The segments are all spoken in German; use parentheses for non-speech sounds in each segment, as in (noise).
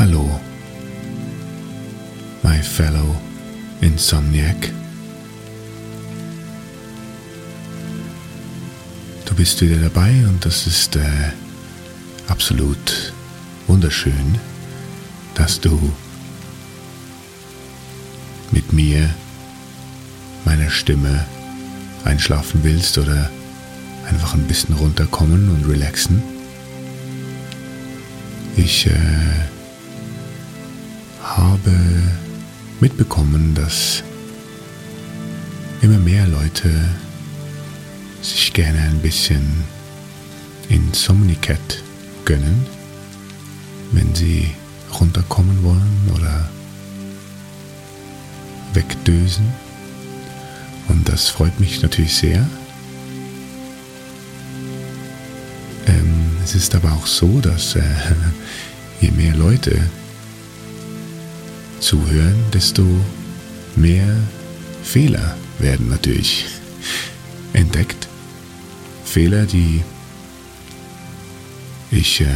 Hallo, my fellow Insomniac. Du bist wieder dabei und das ist äh, absolut wunderschön, dass du mit mir, meiner Stimme, einschlafen willst oder einfach ein bisschen runterkommen und relaxen. Ich äh, habe mitbekommen, dass immer mehr Leute sich gerne ein bisschen Insomnicat gönnen, wenn sie runterkommen wollen oder wegdösen. Und das freut mich natürlich sehr. Ähm, es ist aber auch so, dass äh, (laughs) je mehr Leute zuhören, desto mehr Fehler werden natürlich entdeckt. Fehler, die ich äh,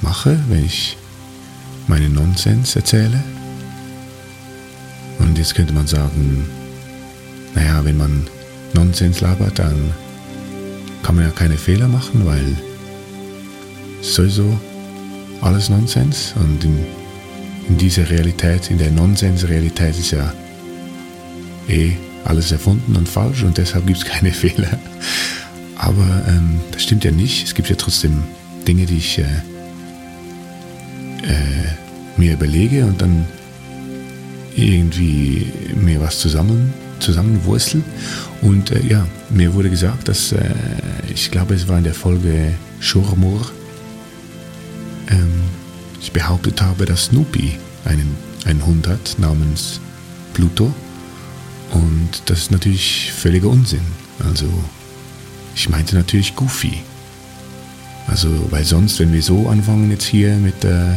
mache, wenn ich meinen Nonsens erzähle. Und jetzt könnte man sagen, naja, wenn man Nonsens labert, dann kann man ja keine Fehler machen, weil sowieso alles Nonsens und in, in dieser Realität, in der Nonsens-Realität ist ja eh alles erfunden und falsch und deshalb gibt es keine (laughs) Fehler. Aber ähm, das stimmt ja nicht. Es gibt ja trotzdem Dinge, die ich äh, äh, mir überlege und dann irgendwie mir was zusammen, zusammenwurstel. Und äh, ja, mir wurde gesagt, dass äh, ich glaube, es war in der Folge Schurmur, ähm, ich behauptet habe, dass Snoopy einen, einen Hund hat namens Pluto. Und das ist natürlich völliger Unsinn. Also ich meinte natürlich Goofy. Also, weil sonst, wenn wir so anfangen jetzt hier mit äh, äh,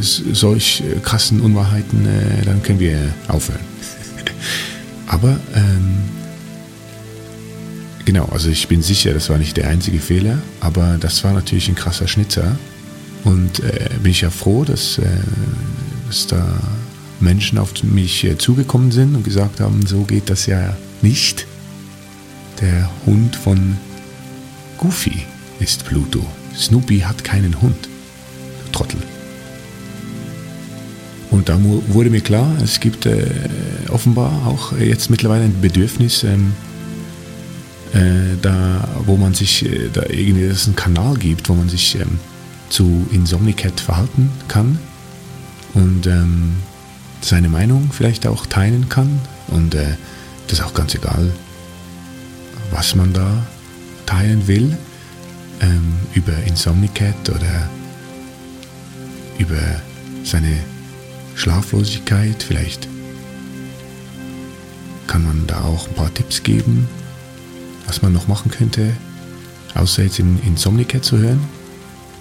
solch krassen Unwahrheiten, äh, dann können wir aufhören. (laughs) Aber ähm, genau, also ich bin sicher, das war nicht der einzige Fehler, aber das war natürlich ein krasser Schnitzer. Und äh, bin ich ja froh, dass, äh, dass da Menschen auf mich äh, zugekommen sind und gesagt haben, so geht das ja nicht. Der Hund von Goofy ist Pluto. Snoopy hat keinen Hund. Trottel. Und da wurde mir klar, es gibt äh, offenbar auch jetzt mittlerweile ein Bedürfnis, ähm, äh, da, wo man sich, äh, da irgendwie es einen Kanal gibt, wo man sich ähm, zu Insomnicat verhalten kann und ähm, seine Meinung vielleicht auch teilen kann. Und äh, das ist auch ganz egal, was man da teilen will, ähm, über Insomnicat oder über seine Schlaflosigkeit. Vielleicht kann man da auch ein paar Tipps geben, was man noch machen könnte, außer jetzt in Insomnicat zu hören.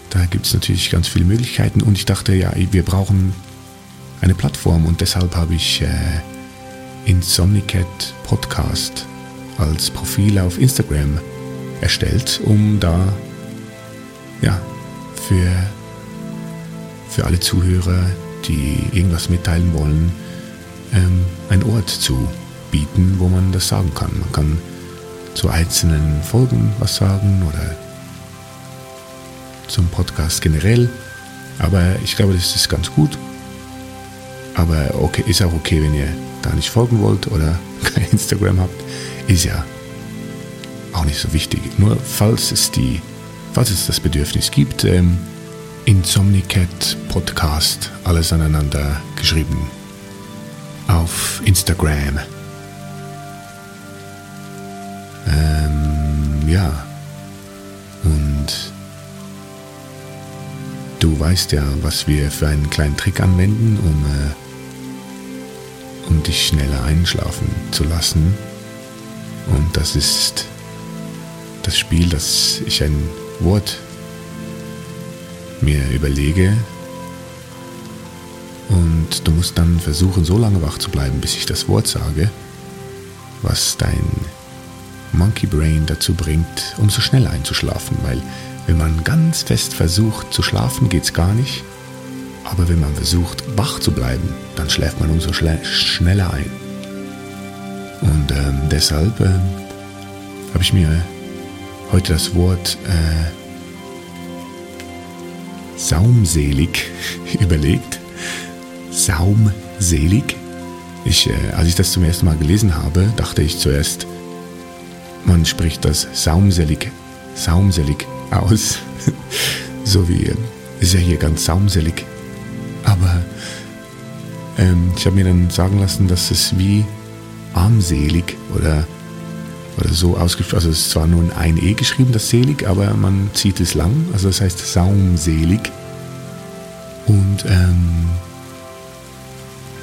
Da gibt es natürlich ganz viele Möglichkeiten und ich dachte, ja, wir brauchen eine Plattform und deshalb habe ich äh, Insomnicat Podcast als Profil auf Instagram erstellt, um da ja, für, für alle Zuhörer, die irgendwas mitteilen wollen, ähm, ein Ort zu bieten, wo man das sagen kann. Man kann zu einzelnen Folgen was sagen oder zum Podcast generell. Aber ich glaube, das ist ganz gut. Aber okay, ist auch okay, wenn ihr da nicht folgen wollt oder (laughs) kein Instagram habt. Ist ja auch nicht so wichtig. Nur falls es die, falls es das Bedürfnis gibt, ähm, Insomnicat Podcast, alles aneinander geschrieben. Auf Instagram. Ähm, ja. Du weißt ja, was wir für einen kleinen Trick anwenden, um, äh, um dich schneller einschlafen zu lassen. Und das ist das Spiel, dass ich ein Wort mir überlege und du musst dann versuchen, so lange wach zu bleiben, bis ich das Wort sage, was dein Monkey Brain dazu bringt, umso schneller einzuschlafen, weil wenn man ganz fest versucht zu schlafen, geht es gar nicht. Aber wenn man versucht, wach zu bleiben, dann schläft man umso schneller ein. Und ähm, deshalb ähm, habe ich mir heute das Wort äh, saumselig (laughs) überlegt. Saumselig. Ich, äh, als ich das zum ersten Mal gelesen habe, dachte ich zuerst, man spricht das saumselig, saumselig aus. (laughs) so wie, äh, ist ja hier ganz saumselig. Aber ähm, ich habe mir dann sagen lassen, dass es wie armselig oder, oder so ausgesprochen, also es ist zwar nur ein E geschrieben, das selig, aber man zieht es lang, also das heißt saumselig. Und ähm,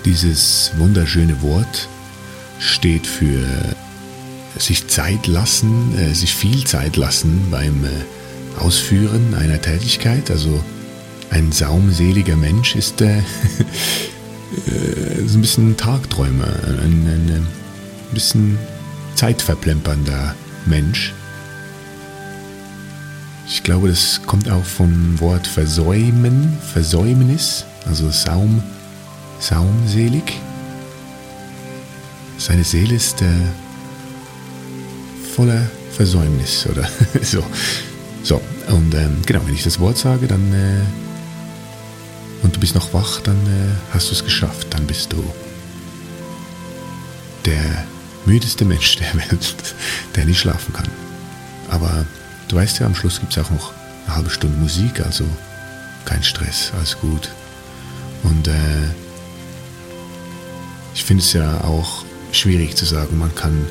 dieses wunderschöne Wort steht für sich Zeit lassen, äh, sich viel Zeit lassen beim äh, Ausführen einer Tätigkeit. Also ein saumseliger Mensch ist, (laughs) äh, ist ein bisschen Tagträumer, ein, ein, ein bisschen zeitverplempernder Mensch. Ich glaube, das kommt auch vom Wort versäumen, Versäumnis, also Saum, saumselig. Seine Seele ist äh, voller Versäumnis oder (laughs) so. So, und ähm, genau, wenn ich das Wort sage, dann äh, und du bist noch wach, dann äh, hast du es geschafft. Dann bist du der müdeste Mensch der (laughs) Welt, der nicht schlafen kann. Aber du weißt ja, am Schluss gibt es auch noch eine halbe Stunde Musik, also kein Stress, alles gut. Und äh, ich finde es ja auch schwierig zu sagen, man kann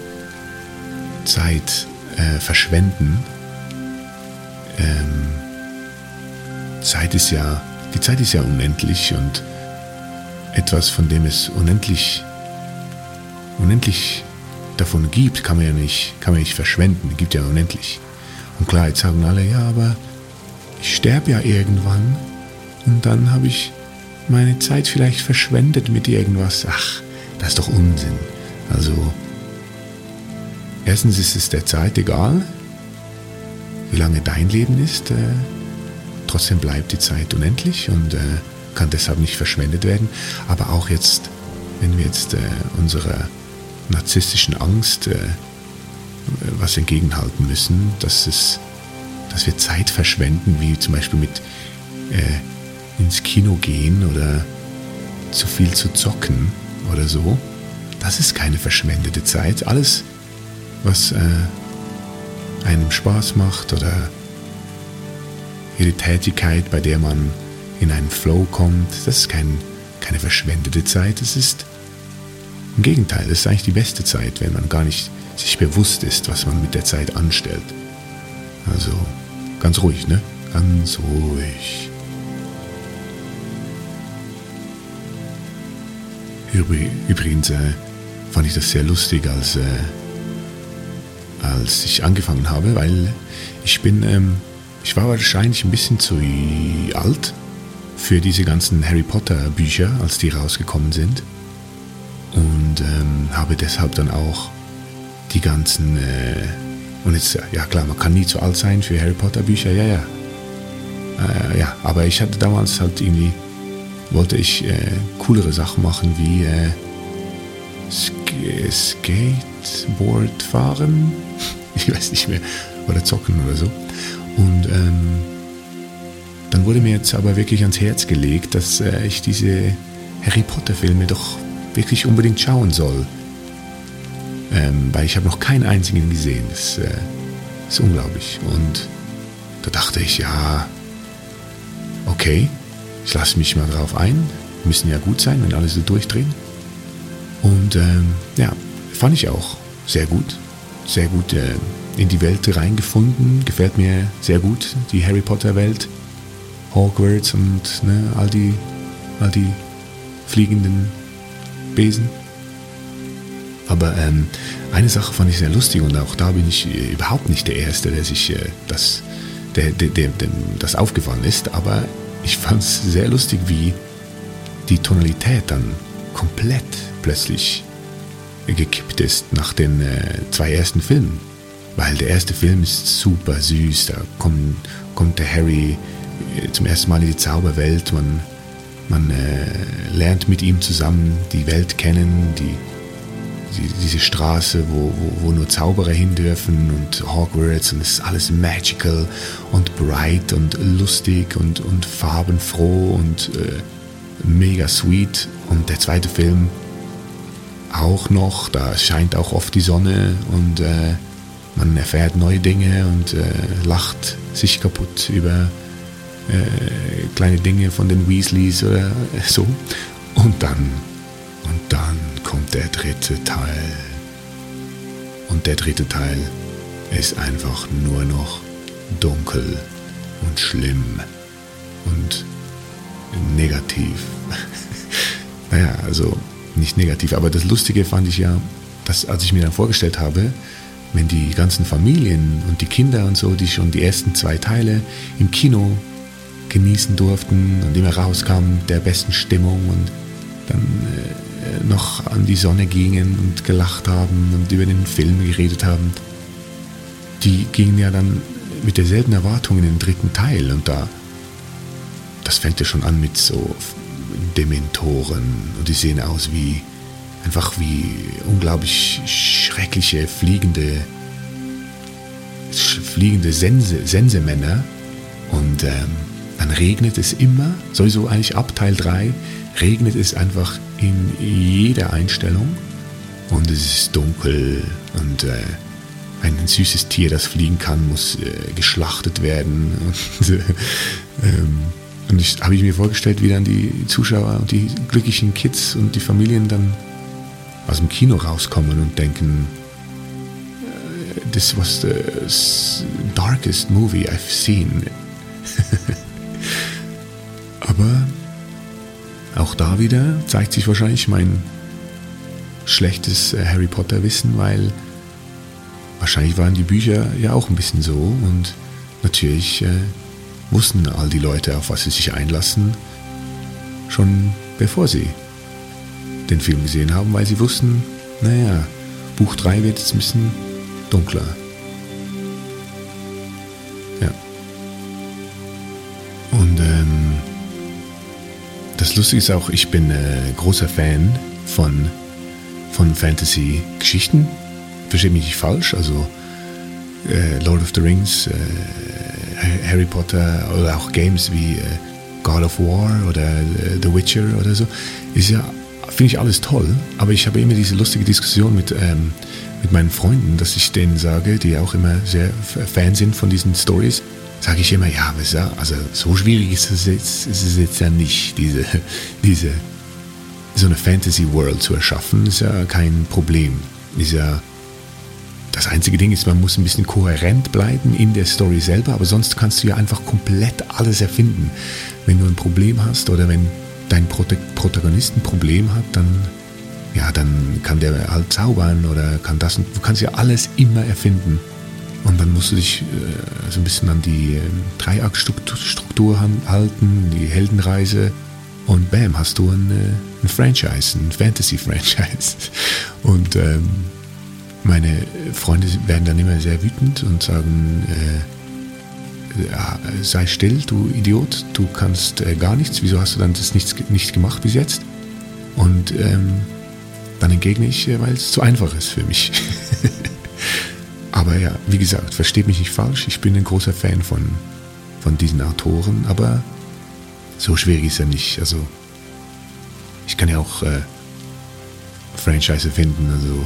Zeit äh, verschwenden. Ähm, Zeit ist ja die Zeit ist ja unendlich und etwas, von dem es unendlich, unendlich davon gibt, kann man ja nicht, kann man nicht verschwenden, gibt ja unendlich. Und klar, jetzt sagen alle, ja, aber ich sterbe ja irgendwann und dann habe ich meine Zeit vielleicht verschwendet mit irgendwas. Ach, das ist doch Unsinn. Also, erstens ist es der Zeit egal, wie lange dein Leben ist. Äh, Trotzdem bleibt die Zeit unendlich und äh, kann deshalb nicht verschwendet werden. Aber auch jetzt, wenn wir jetzt äh, unserer narzisstischen Angst äh, was entgegenhalten müssen, dass, es, dass wir Zeit verschwenden, wie zum Beispiel mit äh, ins Kino gehen oder zu viel zu zocken oder so, das ist keine verschwendete Zeit. Alles, was äh, einem Spaß macht oder jede Tätigkeit, bei der man in einen Flow kommt, das ist kein, keine verschwendete Zeit, das ist im Gegenteil, das ist eigentlich die beste Zeit, wenn man gar nicht sich bewusst ist, was man mit der Zeit anstellt. Also ganz ruhig, ne? Ganz ruhig. Übrigens äh, fand ich das sehr lustig, als, äh, als ich angefangen habe, weil ich bin ähm, ich war wahrscheinlich ein bisschen zu alt für diese ganzen Harry Potter Bücher, als die rausgekommen sind. Und ähm, habe deshalb dann auch die ganzen... Äh, und jetzt, ja klar, man kann nie zu alt sein für Harry Potter Bücher, ja, ja. Äh, ja, aber ich hatte damals halt irgendwie, wollte ich äh, coolere Sachen machen wie äh, Skateboard fahren, (laughs) ich weiß nicht mehr, oder zocken oder so. Und ähm, dann wurde mir jetzt aber wirklich ans Herz gelegt, dass äh, ich diese Harry Potter-Filme doch wirklich unbedingt schauen soll. Ähm, weil ich habe noch keinen einzigen gesehen. Das äh, ist unglaublich. Und da dachte ich, ja, okay, ich lasse mich mal drauf ein. Müssen ja gut sein, wenn alle so durchdrehen. Und ähm, ja, fand ich auch sehr gut. Sehr gut. Äh, in die Welt reingefunden. Gefällt mir sehr gut, die Harry Potter Welt. Hogwarts und ne, all, die, all die fliegenden Besen. Aber ähm, eine Sache fand ich sehr lustig und auch da bin ich äh, überhaupt nicht der Erste, der sich äh, das, der, der, der, dem das aufgefallen ist. Aber ich fand es sehr lustig, wie die Tonalität dann komplett plötzlich gekippt ist nach den äh, zwei ersten Filmen. Weil der erste Film ist super süß, da kommt, kommt der Harry äh, zum ersten Mal in die Zauberwelt, man Man äh, lernt mit ihm zusammen die Welt kennen, die, die diese Straße, wo, wo, wo, nur Zauberer hin dürfen und Hogwarts und es ist alles magical und bright und lustig und, und farbenfroh und äh, mega sweet. Und der zweite Film auch noch, da scheint auch oft die Sonne und äh, man erfährt neue Dinge und äh, lacht sich kaputt über äh, kleine Dinge von den Weasleys oder so. Und dann, und dann kommt der dritte Teil. Und der dritte Teil ist einfach nur noch dunkel und schlimm und negativ. (laughs) naja, also nicht negativ, aber das Lustige fand ich ja, dass als ich mir dann vorgestellt habe, wenn die ganzen Familien und die Kinder und so, die schon die ersten zwei Teile im Kino genießen durften und immer rauskamen der besten Stimmung und dann äh, noch an die Sonne gingen und gelacht haben und über den Film geredet haben, die gingen ja dann mit derselben Erwartung in den dritten Teil und da, das fängt ja schon an mit so Dementoren. Und die sehen aus wie einfach wie unglaublich schreckliche fliegende fliegende Sense, Sensemänner. Und ähm, dann regnet es immer, sowieso eigentlich ab Teil 3, regnet es einfach in jeder Einstellung. Und es ist dunkel und äh, ein süßes Tier, das fliegen kann, muss äh, geschlachtet werden. (laughs) Und, äh, ähm, und ich habe ich mir vorgestellt, wie dann die Zuschauer und die glücklichen Kids und die Familien dann aus dem Kino rauskommen und denken, äh, this was the darkest movie I've seen. (laughs) Aber auch da wieder zeigt sich wahrscheinlich mein schlechtes äh, Harry Potter Wissen, weil wahrscheinlich waren die Bücher ja auch ein bisschen so und natürlich äh, wussten all die Leute, auf was sie sich einlassen, schon bevor sie den Film gesehen haben, weil sie wussten, naja, Buch 3 wird jetzt ein bisschen dunkler. Ja. Und ähm, das Lustige ist auch, ich bin äh, großer Fan von, von Fantasy-Geschichten. Verstehe mich nicht falsch, also äh, Lord of the Rings, äh, Harry Potter oder auch Games wie äh, God of War oder äh, The Witcher oder so, ist ja, finde ich alles toll, aber ich habe immer diese lustige Diskussion mit, ähm, mit meinen Freunden, dass ich denen sage, die auch immer sehr Fan sind von diesen Stories, sage ich immer, ja, also so schwierig ist es jetzt, ist es jetzt ja nicht, diese, (laughs) diese, so eine Fantasy World zu erschaffen, ist ja kein Problem. Ist ja das einzige Ding ist, man muss ein bisschen kohärent bleiben in der Story selber, aber sonst kannst du ja einfach komplett alles erfinden. Wenn du ein Problem hast oder wenn dein Protagonist ein Problem hat, dann, ja, dann kann der halt zaubern oder kann das und du kannst ja alles immer erfinden. Und dann musst du dich äh, so ein bisschen an die äh, Dreiaktstruktur halten, die Heldenreise. Und bam, hast du ein, äh, ein Franchise, ein Fantasy-Franchise. (laughs) Und ähm, meine Freunde werden dann immer sehr wütend und sagen, äh, ja, sei still, du Idiot, du kannst äh, gar nichts, wieso hast du dann das nicht, nicht gemacht bis jetzt? Und ähm, dann entgegne ich, äh, weil es zu einfach ist für mich. (laughs) aber ja, wie gesagt, versteht mich nicht falsch, ich bin ein großer Fan von, von diesen Autoren, aber so schwierig ist er nicht. Also ich kann ja auch äh, Franchise finden, also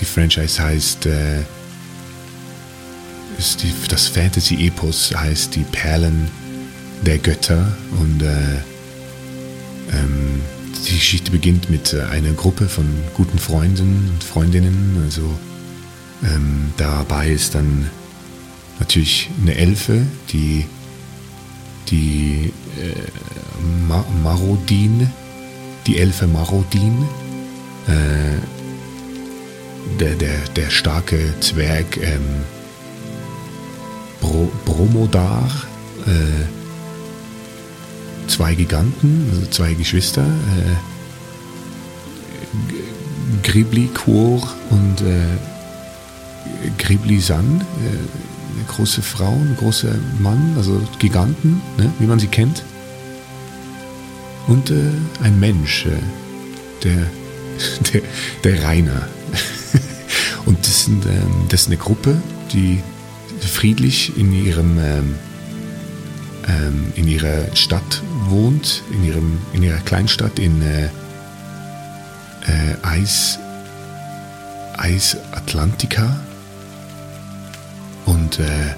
die Franchise heißt, äh, die, das Fantasy-Epos heißt Die Perlen der Götter und äh, ähm, die Geschichte beginnt mit einer Gruppe von guten Freunden und Freundinnen. Also ähm, dabei ist dann natürlich eine Elfe, die die äh, Marodin, die Elfe Marodin, äh, der, der, der starke Zwerg ähm, Bro, Bromodar, äh, zwei Giganten, also zwei Geschwister, äh, Gribli Quor und äh, Gribli San, äh, eine große Frau, ein großer Mann, also Giganten, ne, wie man sie kennt. Und äh, ein Mensch, äh, der, (laughs) der, der Rainer. Und das, sind, ähm, das ist eine Gruppe, die friedlich in ihrem ähm, ähm, in ihrer Stadt wohnt, in, ihrem, in ihrer Kleinstadt in äh, äh, Eis, Eis Atlantica. Und äh,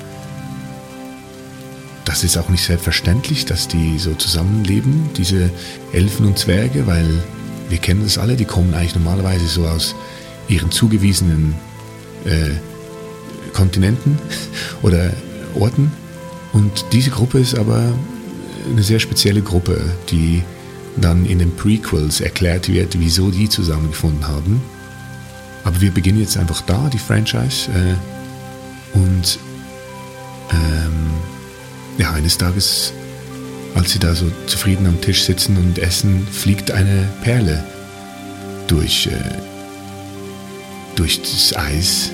das ist auch nicht selbstverständlich, dass die so zusammenleben, diese Elfen und Zwerge, weil wir kennen das alle, die kommen eigentlich normalerweise so aus ihren zugewiesenen äh, Kontinenten (laughs) oder Orten. Und diese Gruppe ist aber eine sehr spezielle Gruppe, die dann in den Prequels erklärt wird, wieso die zusammengefunden haben. Aber wir beginnen jetzt einfach da, die Franchise. Äh, und ähm, ja, eines Tages, als sie da so zufrieden am Tisch sitzen und essen, fliegt eine Perle durch, äh, durch das Eis.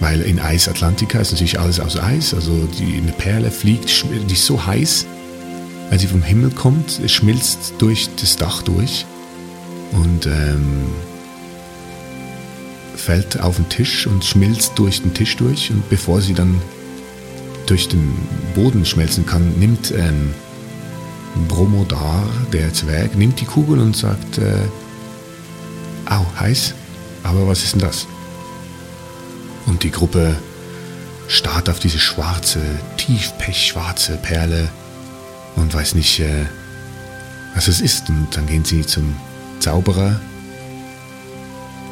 Weil in Eis Atlantica ist natürlich alles aus Eis. Also die, eine Perle fliegt, die ist so heiß, wenn sie vom Himmel kommt, schmilzt durch das Dach durch und ähm, fällt auf den Tisch und schmilzt durch den Tisch durch. Und bevor sie dann durch den Boden schmelzen kann, nimmt ähm, Bromodar, der Zwerg, nimmt die Kugel und sagt, äh, au, heiß, aber was ist denn das? Und die Gruppe starrt auf diese schwarze, tiefpechschwarze Perle und weiß nicht, äh, was es ist. Und dann gehen sie zum Zauberer,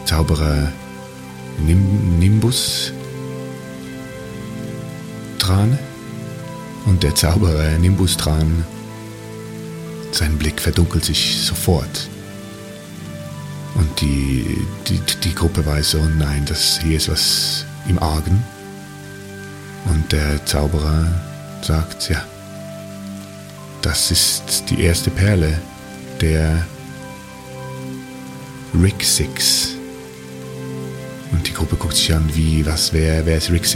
Zauberer Nim Nimbus Tran und der Zauberer Nimbus Tran, sein Blick verdunkelt sich sofort. Und die, die, die Gruppe weiß so, nein, das hier ist was im Argen. Und der Zauberer sagt, ja, das ist die erste Perle der Rick Six. Und die Gruppe guckt sich an, wie, was, wer, wer ist Six?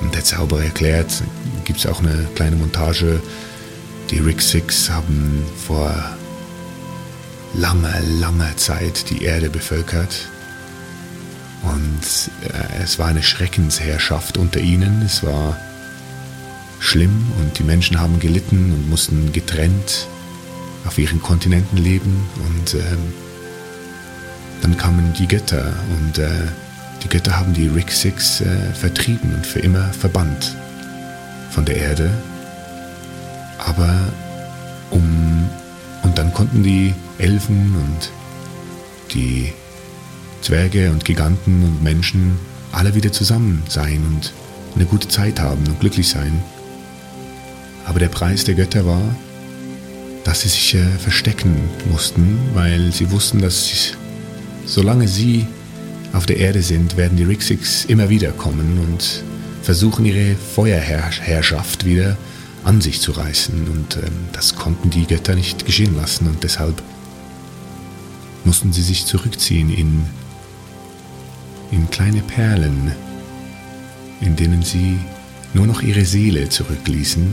Und der Zauberer erklärt, gibt es auch eine kleine Montage, die Six haben vor langer, langer Zeit die Erde bevölkert. Und äh, es war eine Schreckensherrschaft unter ihnen. Es war schlimm und die Menschen haben gelitten und mussten getrennt auf ihren Kontinenten leben und ähm, dann kamen die Götter und äh, die Götter haben die Rick Six äh, vertrieben und für immer verbannt von der Erde. Aber um und dann konnten die Elfen und die Zwerge und Giganten und Menschen alle wieder zusammen sein und eine gute Zeit haben und glücklich sein. Aber der Preis der Götter war, dass sie sich äh, verstecken mussten, weil sie wussten, dass sie, solange sie auf der Erde sind, werden die Rixics immer wieder kommen und versuchen ihre Feuerherrschaft wieder an sich zu reißen. Und ähm, das konnten die Götter nicht geschehen lassen und deshalb mussten sie sich zurückziehen in, in kleine Perlen, in denen sie nur noch ihre Seele zurückließen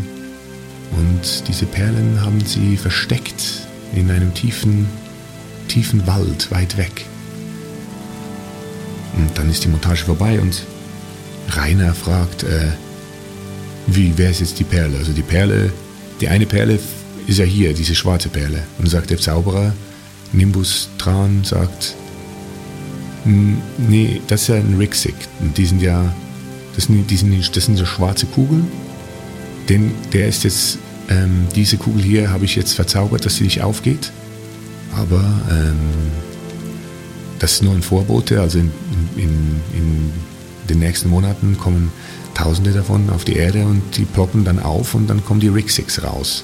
und diese Perlen haben sie versteckt in einem tiefen, tiefen Wald weit weg. Und dann ist die Montage vorbei und Rainer fragt, äh, wie, wer ist jetzt die Perle? Also die Perle, die eine Perle ist ja hier, diese schwarze Perle. Und sagt der Zauberer, Nimbus Tran sagt, nee, das ist ja ein Rixig. Und die sind ja, das sind, die sind, das sind so schwarze Kugeln. Den, der ist jetzt ähm, diese Kugel hier habe ich jetzt verzaubert, dass sie nicht aufgeht. Aber ähm, das ist nur ein Vorbote. Also in, in, in den nächsten Monaten kommen Tausende davon auf die Erde und die ploppen dann auf und dann kommen die Rixics raus.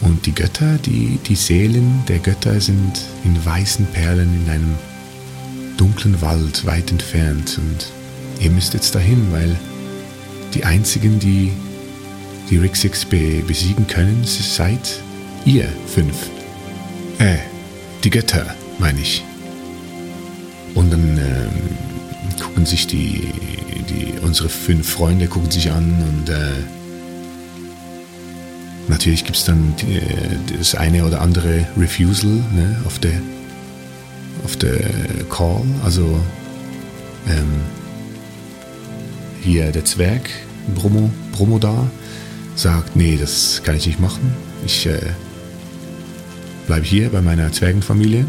Und die Götter, die, die Seelen der Götter sind in weißen Perlen in einem dunklen Wald weit entfernt. Und ihr müsst jetzt dahin, weil die einzigen, die die Rick 6 be besiegen können, seid ihr fünf. Äh, die Götter, meine ich. Und dann ähm, gucken sich die, die, unsere fünf Freunde gucken sich an und äh, natürlich gibt es dann die, das eine oder andere Refusal ne, auf der auf Call. Also ähm, hier der Zwerg, Bromo, Bromo da, sagt, nee, das kann ich nicht machen. Ich äh, bleibe hier bei meiner Zwergenfamilie.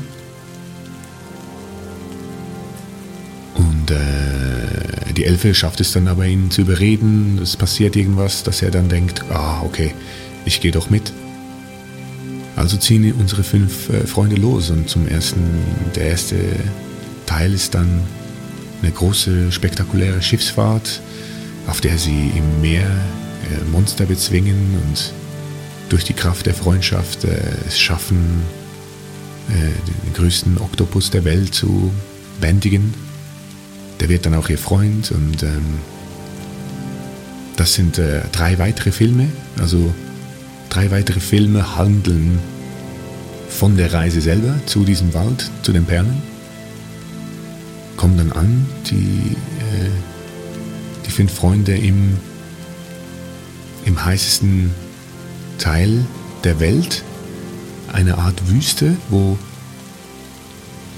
Und äh, die Elfe schafft es dann aber, ihn zu überreden. Es passiert irgendwas, dass er dann denkt, ah, okay, ich gehe doch mit. Also ziehen unsere fünf äh, Freunde los und zum ersten, der erste Teil ist dann eine große, spektakuläre Schiffsfahrt, auf der sie im Meer äh, Monster bezwingen und durch die Kraft der Freundschaft äh, es schaffen, den größten Oktopus der Welt zu bändigen. Der wird dann auch ihr Freund und ähm, das sind drei weitere Filme. Also drei weitere Filme handeln von der Reise selber zu diesem Wald, zu den Perlen. Kommen dann an, die, äh, die fünf Freunde im, im heißesten Teil der Welt, eine Art Wüste, wo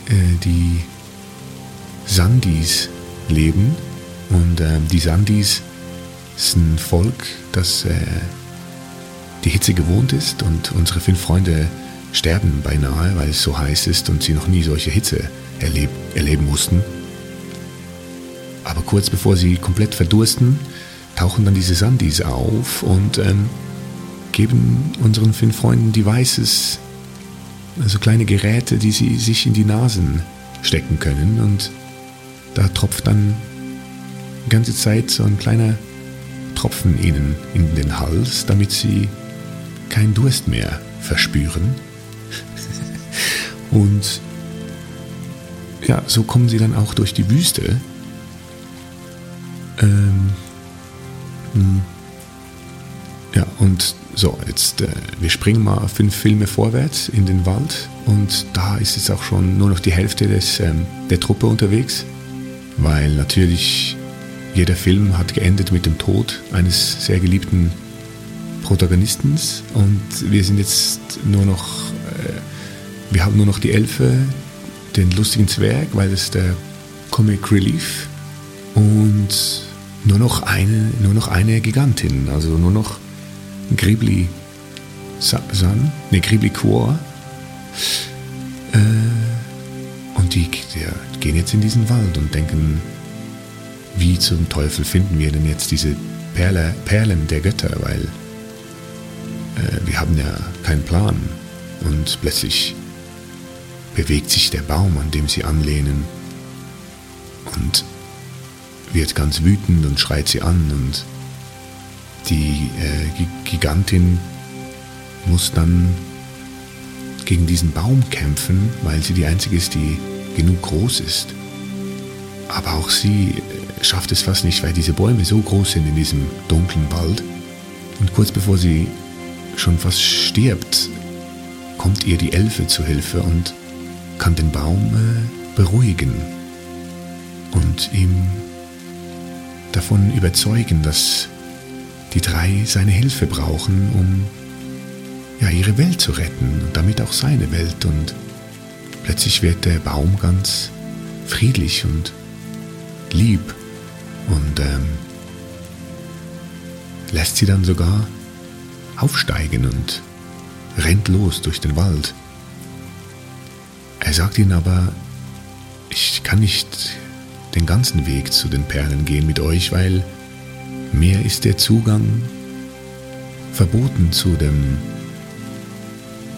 äh, die Sandis leben. Und äh, die Sandis ist ein Volk, das äh, die Hitze gewohnt ist und unsere fünf Freunde sterben beinahe, weil es so heiß ist und sie noch nie solche Hitze erleb erleben mussten. Aber kurz bevor sie komplett verdursten, tauchen dann diese Sandis auf und ähm, geben unseren fünf Freunden Devices, also kleine Geräte, die sie sich in die Nasen stecken können und da tropft dann die ganze Zeit so ein kleiner Tropfen ihnen in den Hals, damit sie keinen Durst mehr verspüren. Und ja, so kommen sie dann auch durch die Wüste. Ähm, hm. ja, und so, jetzt, äh, wir springen mal fünf Filme vorwärts in den Wald und da ist jetzt auch schon nur noch die Hälfte des, ähm, der Truppe unterwegs, weil natürlich jeder Film hat geendet mit dem Tod eines sehr geliebten Protagonisten und wir sind jetzt nur noch, äh, wir haben nur noch die Elfe, den lustigen Zwerg, weil es der Comic Relief und nur noch eine, nur noch eine Gigantin, also nur noch Gribli San, ne Gribli Quor. Äh, und die, die gehen jetzt in diesen Wald und denken, wie zum Teufel finden wir denn jetzt diese Perle, Perlen der Götter, weil äh, wir haben ja keinen Plan. Und plötzlich bewegt sich der Baum, an dem sie anlehnen und wird ganz wütend und schreit sie an und die äh, Gigantin muss dann gegen diesen Baum kämpfen, weil sie die einzige ist, die genug groß ist. Aber auch sie äh, schafft es fast nicht, weil diese Bäume so groß sind in diesem dunklen Wald. Und kurz bevor sie schon fast stirbt, kommt ihr die Elfe zu Hilfe und kann den Baum äh, beruhigen und ihm davon überzeugen, dass die drei seine Hilfe brauchen, um ja, ihre Welt zu retten und damit auch seine Welt. Und plötzlich wird der Baum ganz friedlich und lieb und ähm, lässt sie dann sogar aufsteigen und rennt los durch den Wald. Er sagt ihnen aber, ich kann nicht den ganzen Weg zu den Perlen gehen mit euch, weil mir ist der Zugang verboten zu dem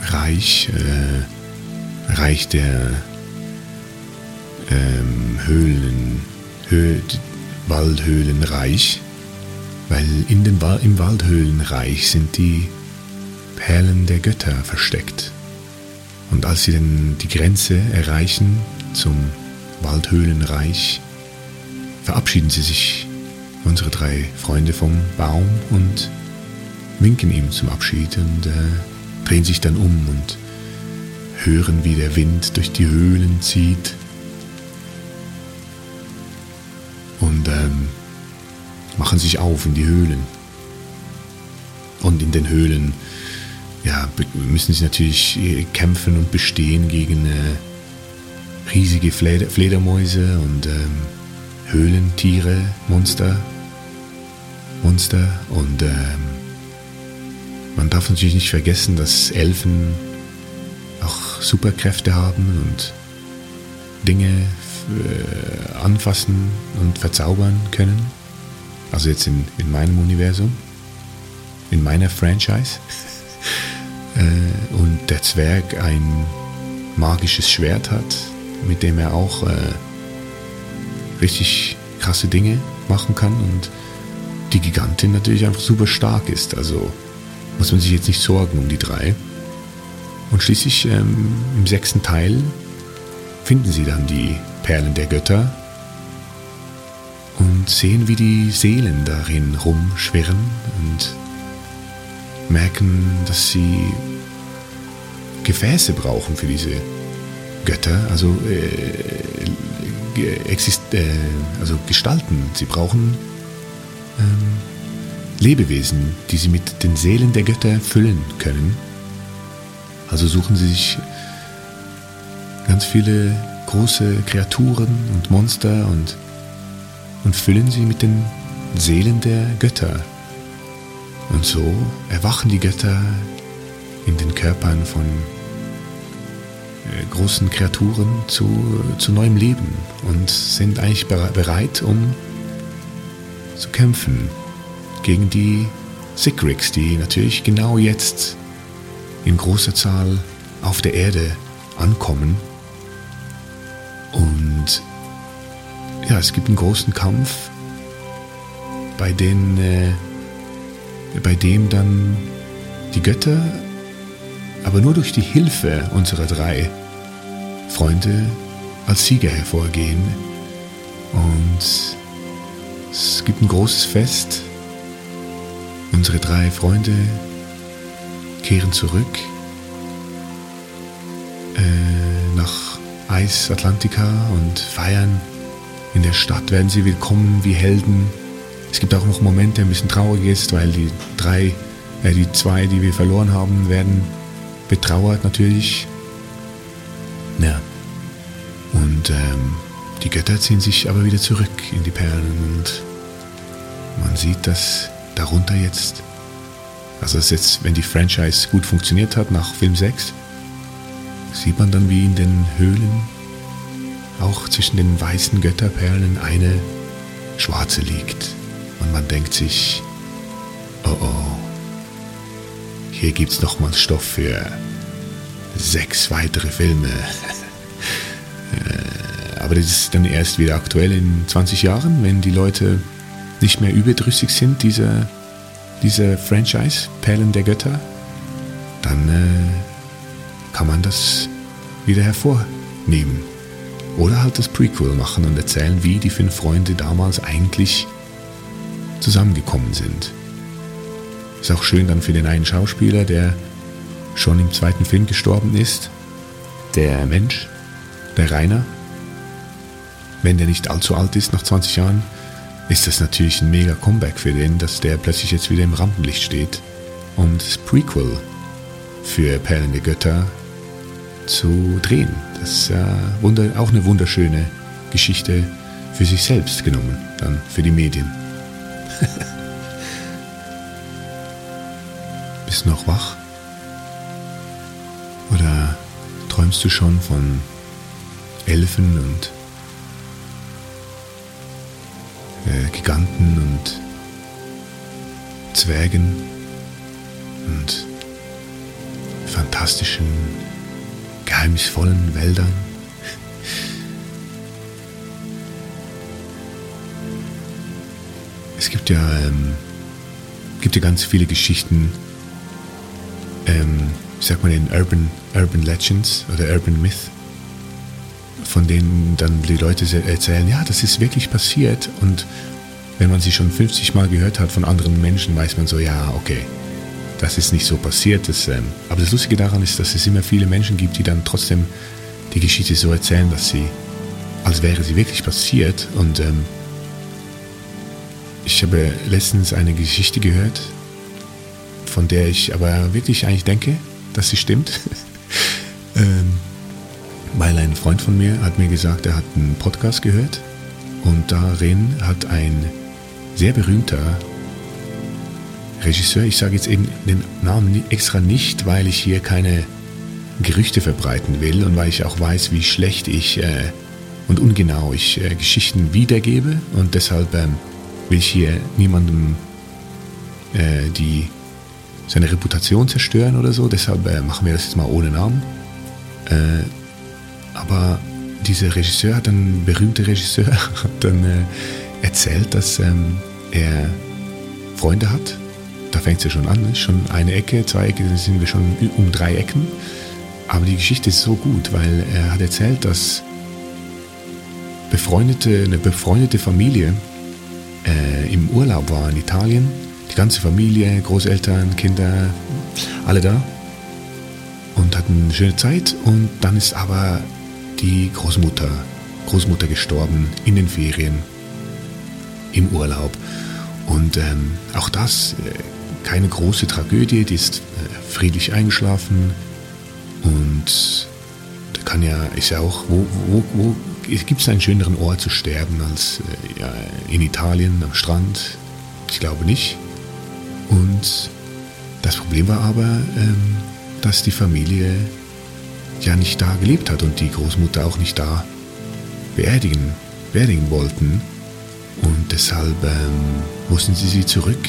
Reich, äh, Reich der ähm, Höhlen, Höh, Waldhöhlenreich. Weil in den, im Waldhöhlenreich sind die Perlen der Götter versteckt. Und als sie dann die Grenze erreichen zum Waldhöhlenreich, verabschieden sie sich, unsere drei Freunde, vom Baum und winken ihm zum Abschied und äh, drehen sich dann um und hören, wie der Wind durch die Höhlen zieht. Und ähm, machen sich auf in die Höhlen. Und in den Höhlen ja, müssen sie natürlich äh, kämpfen und bestehen gegen äh, riesige Fleder Fledermäuse und ähm, Höhlentiere, Monster, Monster und ähm, man darf natürlich nicht vergessen, dass Elfen auch Superkräfte haben und Dinge äh, anfassen und verzaubern können. Also jetzt in, in meinem Universum, in meiner Franchise. (laughs) äh, und der Zwerg ein magisches Schwert hat, mit dem er auch äh, richtig krasse Dinge machen kann und die Gigantin natürlich einfach super stark ist. Also muss man sich jetzt nicht sorgen um die drei. Und schließlich ähm, im sechsten Teil finden sie dann die Perlen der Götter und sehen, wie die Seelen darin rumschwirren und merken, dass sie Gefäße brauchen für diese Götter, also, äh, exist äh, also Gestalten. Sie brauchen ähm, Lebewesen, die sie mit den Seelen der Götter füllen können. Also suchen sie sich ganz viele große Kreaturen und Monster und, und füllen sie mit den Seelen der Götter. Und so erwachen die Götter in den Körpern von äh, großen Kreaturen zu, zu neuem Leben und sind eigentlich bereit, um zu kämpfen gegen die Sigrigs, die natürlich genau jetzt in großer Zahl auf der Erde ankommen. Ja, es gibt einen großen Kampf, bei, den, äh, bei dem dann die Götter, aber nur durch die Hilfe unserer drei Freunde als Sieger hervorgehen. Und es gibt ein großes Fest. Unsere drei Freunde kehren zurück äh, nach Eis Atlantica und feiern. In der Stadt werden sie willkommen wie Helden. Es gibt auch noch Momente, ein bisschen traurig ist, weil die drei, äh, die zwei, die wir verloren haben, werden betrauert natürlich. Ja. Und ähm, die Götter ziehen sich aber wieder zurück in die Perlen und man sieht, dass darunter jetzt also das jetzt, wenn die Franchise gut funktioniert hat nach Film 6, sieht man dann wie in den Höhlen auch zwischen den weißen Götterperlen eine schwarze liegt. Und man denkt sich, oh oh, hier gibt es nochmal Stoff für sechs weitere Filme. (laughs) Äh, aber das ist dann erst wieder aktuell in 20 Jahren, wenn die Leute nicht mehr überdrüssig sind, diese diese Franchise, Perlen der Götter, dann äh, kann man das wieder hervornehmen. Oder halt das Prequel machen und erzählen, wie die fünf Freunde damals eigentlich zusammengekommen sind. Ist auch schön dann für den einen Schauspieler, der schon im zweiten Film gestorben ist, der Mensch, der Rainer, wenn der nicht allzu alt ist, nach 20 Jahren, ist das natürlich ein mega Comeback für den, dass der plötzlich jetzt wieder im Rampenlicht steht, um das Prequel für Perlen der Götter zu drehen. Das ist ja auch eine wunderschöne Geschichte für sich selbst genommen, dann für die Medien. (laughs) Bist du noch wach? Oder träumst du schon von Elfen und äh, Giganten und Zwergen und fantastischen, geheimnisvollen Wäldern. Es gibt ja, ähm, gibt ja ganz viele Geschichten, ähm, sagt man in Urban, Urban Legends oder Urban Myth, von denen dann die Leute erzählen, ja, das ist wirklich passiert. Und wenn man sie schon 50 Mal gehört hat von anderen Menschen, weiß man so, ja, okay, das ist nicht so passiert. Das, ähm, aber das Lustige daran ist, dass es immer viele Menschen gibt, die dann trotzdem die Geschichte so erzählen, dass sie, als wäre sie wirklich passiert. Und ähm, ich ich habe letztens eine Geschichte gehört, von der ich aber wirklich eigentlich denke, dass sie stimmt. (laughs) ähm, weil ein Freund von mir hat mir gesagt, er hat einen Podcast gehört und darin hat ein sehr berühmter Regisseur, ich sage jetzt eben den Namen extra nicht, weil ich hier keine Gerüchte verbreiten will und weil ich auch weiß, wie schlecht ich äh, und ungenau ich äh, Geschichten wiedergebe und deshalb ähm, will ich hier niemandem äh, die, seine Reputation zerstören oder so, deshalb äh, machen wir das jetzt mal ohne Namen. Äh, aber dieser Regisseur, hat ein berühmter Regisseur, (laughs) hat dann äh, erzählt, dass ähm, er Freunde hat. Da fängt es ja schon an, ne? schon eine Ecke, zwei Ecken, dann sind wir schon um drei Ecken. Aber die Geschichte ist so gut, weil er hat erzählt, dass befreundete, eine befreundete Familie äh, im Urlaub war in Italien. Die ganze Familie, Großeltern, Kinder, alle da. Und hatten eine schöne Zeit. Und dann ist aber die Großmutter, Großmutter gestorben in den Ferien, im Urlaub. Und ähm, auch das, äh, keine große Tragödie, die ist äh, friedlich eingeschlafen. Und da kann ja, ist ja auch, wo, wo, wo gibt es einen schöneren Ort zu sterben als äh, ja, in Italien am Strand? Ich glaube nicht. Und das Problem war aber, ähm, dass die Familie ja nicht da gelebt hat und die Großmutter auch nicht da beerdigen, beerdigen wollten. Und deshalb ähm, mussten sie sie zurück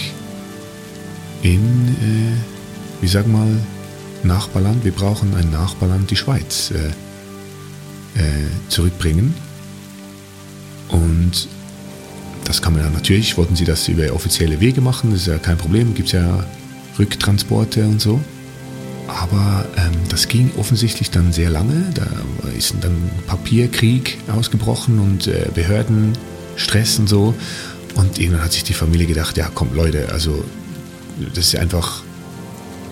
in, äh, wie sagen wir mal, Nachbarland. Wir brauchen ein Nachbarland, die Schweiz, äh, äh, zurückbringen. Und das kann man ja natürlich, wollten sie das über offizielle Wege machen, das ist ja kein Problem, gibt es ja Rücktransporte und so. Aber ähm, das ging offensichtlich dann sehr lange. Da ist dann Papierkrieg ausgebrochen und äh, Behördenstress und so. Und irgendwann hat sich die Familie gedacht, ja komm Leute, also das ist einfach,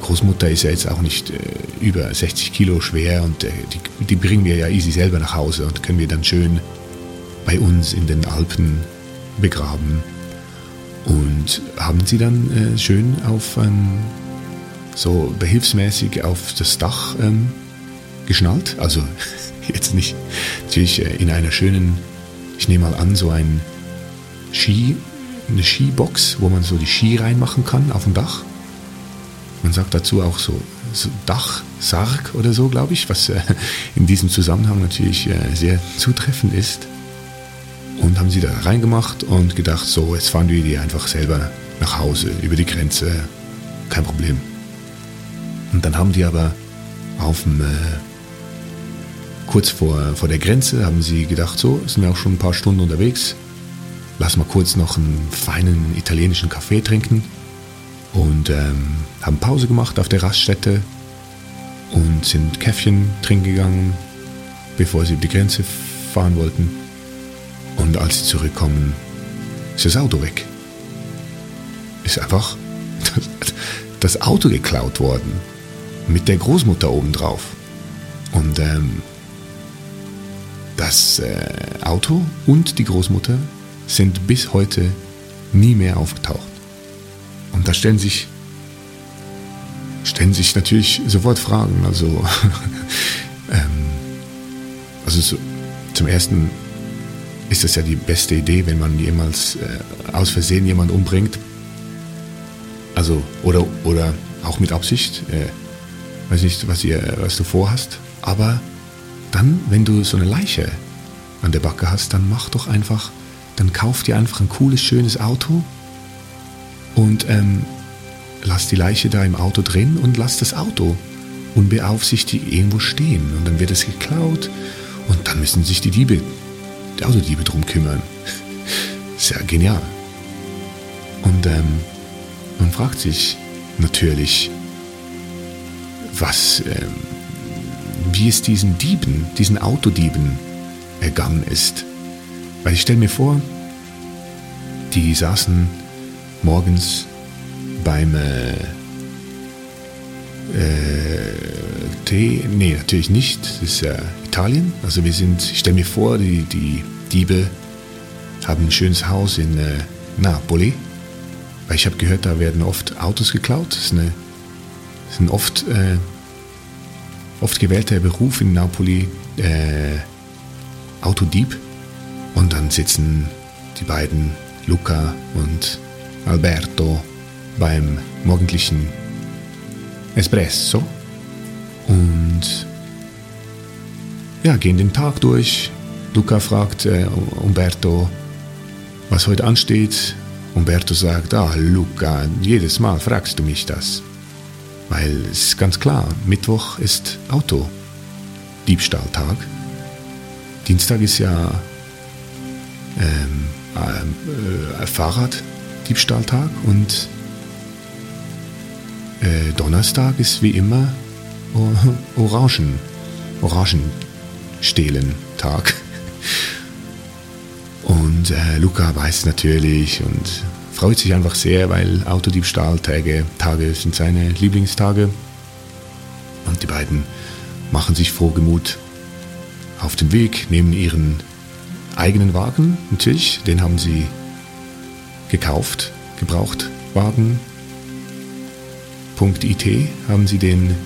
Großmutter ist ja jetzt auch nicht äh, über 60 Kilo schwer und äh, die, die bringen wir ja easy selber nach Hause und können wir dann schön bei uns in den Alpen begraben. Und haben sie dann äh, schön auf ähm, so behilfsmäßig auf das Dach ähm, geschnallt. Also (laughs) jetzt nicht natürlich äh, in einer schönen, ich nehme mal an, so ein Ski, eine Skibox, wo man so die Ski reinmachen kann auf dem Dach. Man sagt dazu auch so, so Dachsarg oder so, glaube ich, was äh, in diesem Zusammenhang natürlich äh, sehr zutreffend ist. Und haben sie da reingemacht und gedacht, so, jetzt fahren wir die einfach selber nach Hause, über die Grenze, kein Problem. Und dann haben die aber auf dem, äh, kurz vor, vor der Grenze, haben sie gedacht, so, sind wir auch schon ein paar Stunden unterwegs, lass mal kurz noch einen feinen italienischen Kaffee trinken und ähm, haben Pause gemacht auf der Raststätte und sind Käffchen trinken gegangen, bevor sie über die Grenze fahren wollten. Und als sie zurückkommen, ist das Auto weg. Ist einfach das Auto geklaut worden mit der Großmutter obendrauf. Und ähm, das äh, Auto und die Großmutter sind bis heute nie mehr aufgetaucht. Und da stellen sich, stellen sich natürlich sofort Fragen. Also, (laughs) ähm, also so, zum ersten ist das ja die beste Idee, wenn man jemals äh, aus Versehen jemanden umbringt. Also, oder, oder auch mit Absicht. Äh, weiß nicht, was, ihr, was du vorhast, aber dann, wenn du so eine Leiche an der Backe hast, dann mach doch einfach, dann kauf dir einfach ein cooles, schönes Auto und ähm, lass die Leiche da im Auto drin und lass das Auto unbeaufsichtigt irgendwo stehen und dann wird es geklaut und dann müssen sich die Diebe, die Autodiebe drum kümmern. (laughs) Sehr genial. Und ähm, man fragt sich natürlich, was, ähm, wie es diesen Dieben, diesen Autodieben ergangen ist. Weil ich stelle mir vor, die saßen morgens beim äh, äh, Tee, nee, natürlich nicht, das ist ja Italien. Also wir sind, ich stelle mir vor, die, die Diebe haben ein schönes Haus in äh, Napoli weil ich habe gehört, da werden oft Autos geklaut. Das ist, eine, das ist ein oft, äh, oft gewählter Beruf in Napoli, äh, Autodieb. Und dann sitzen die beiden, Luca und Alberto, beim morgendlichen Espresso und ja, gehen den Tag durch. Luca fragt äh, Umberto, was heute ansteht. Umberto sagt, ah Luca, jedes Mal fragst du mich das. Weil es ist ganz klar, Mittwoch ist Auto-Diebstahltag. Dienstag ist ja ähm, äh, Fahrraddiebstahltag und äh, Donnerstag ist wie immer (laughs) Orangen, Orangenstehlen-Tag. Und äh, Luca weiß natürlich und freut sich einfach sehr, weil Autodiebstahltage Tage sind seine Lieblingstage. Und die beiden machen sich frohgemut auf den Weg, nehmen ihren eigenen Wagen, natürlich, den haben sie gekauft, gebraucht Wagen. .it haben sie den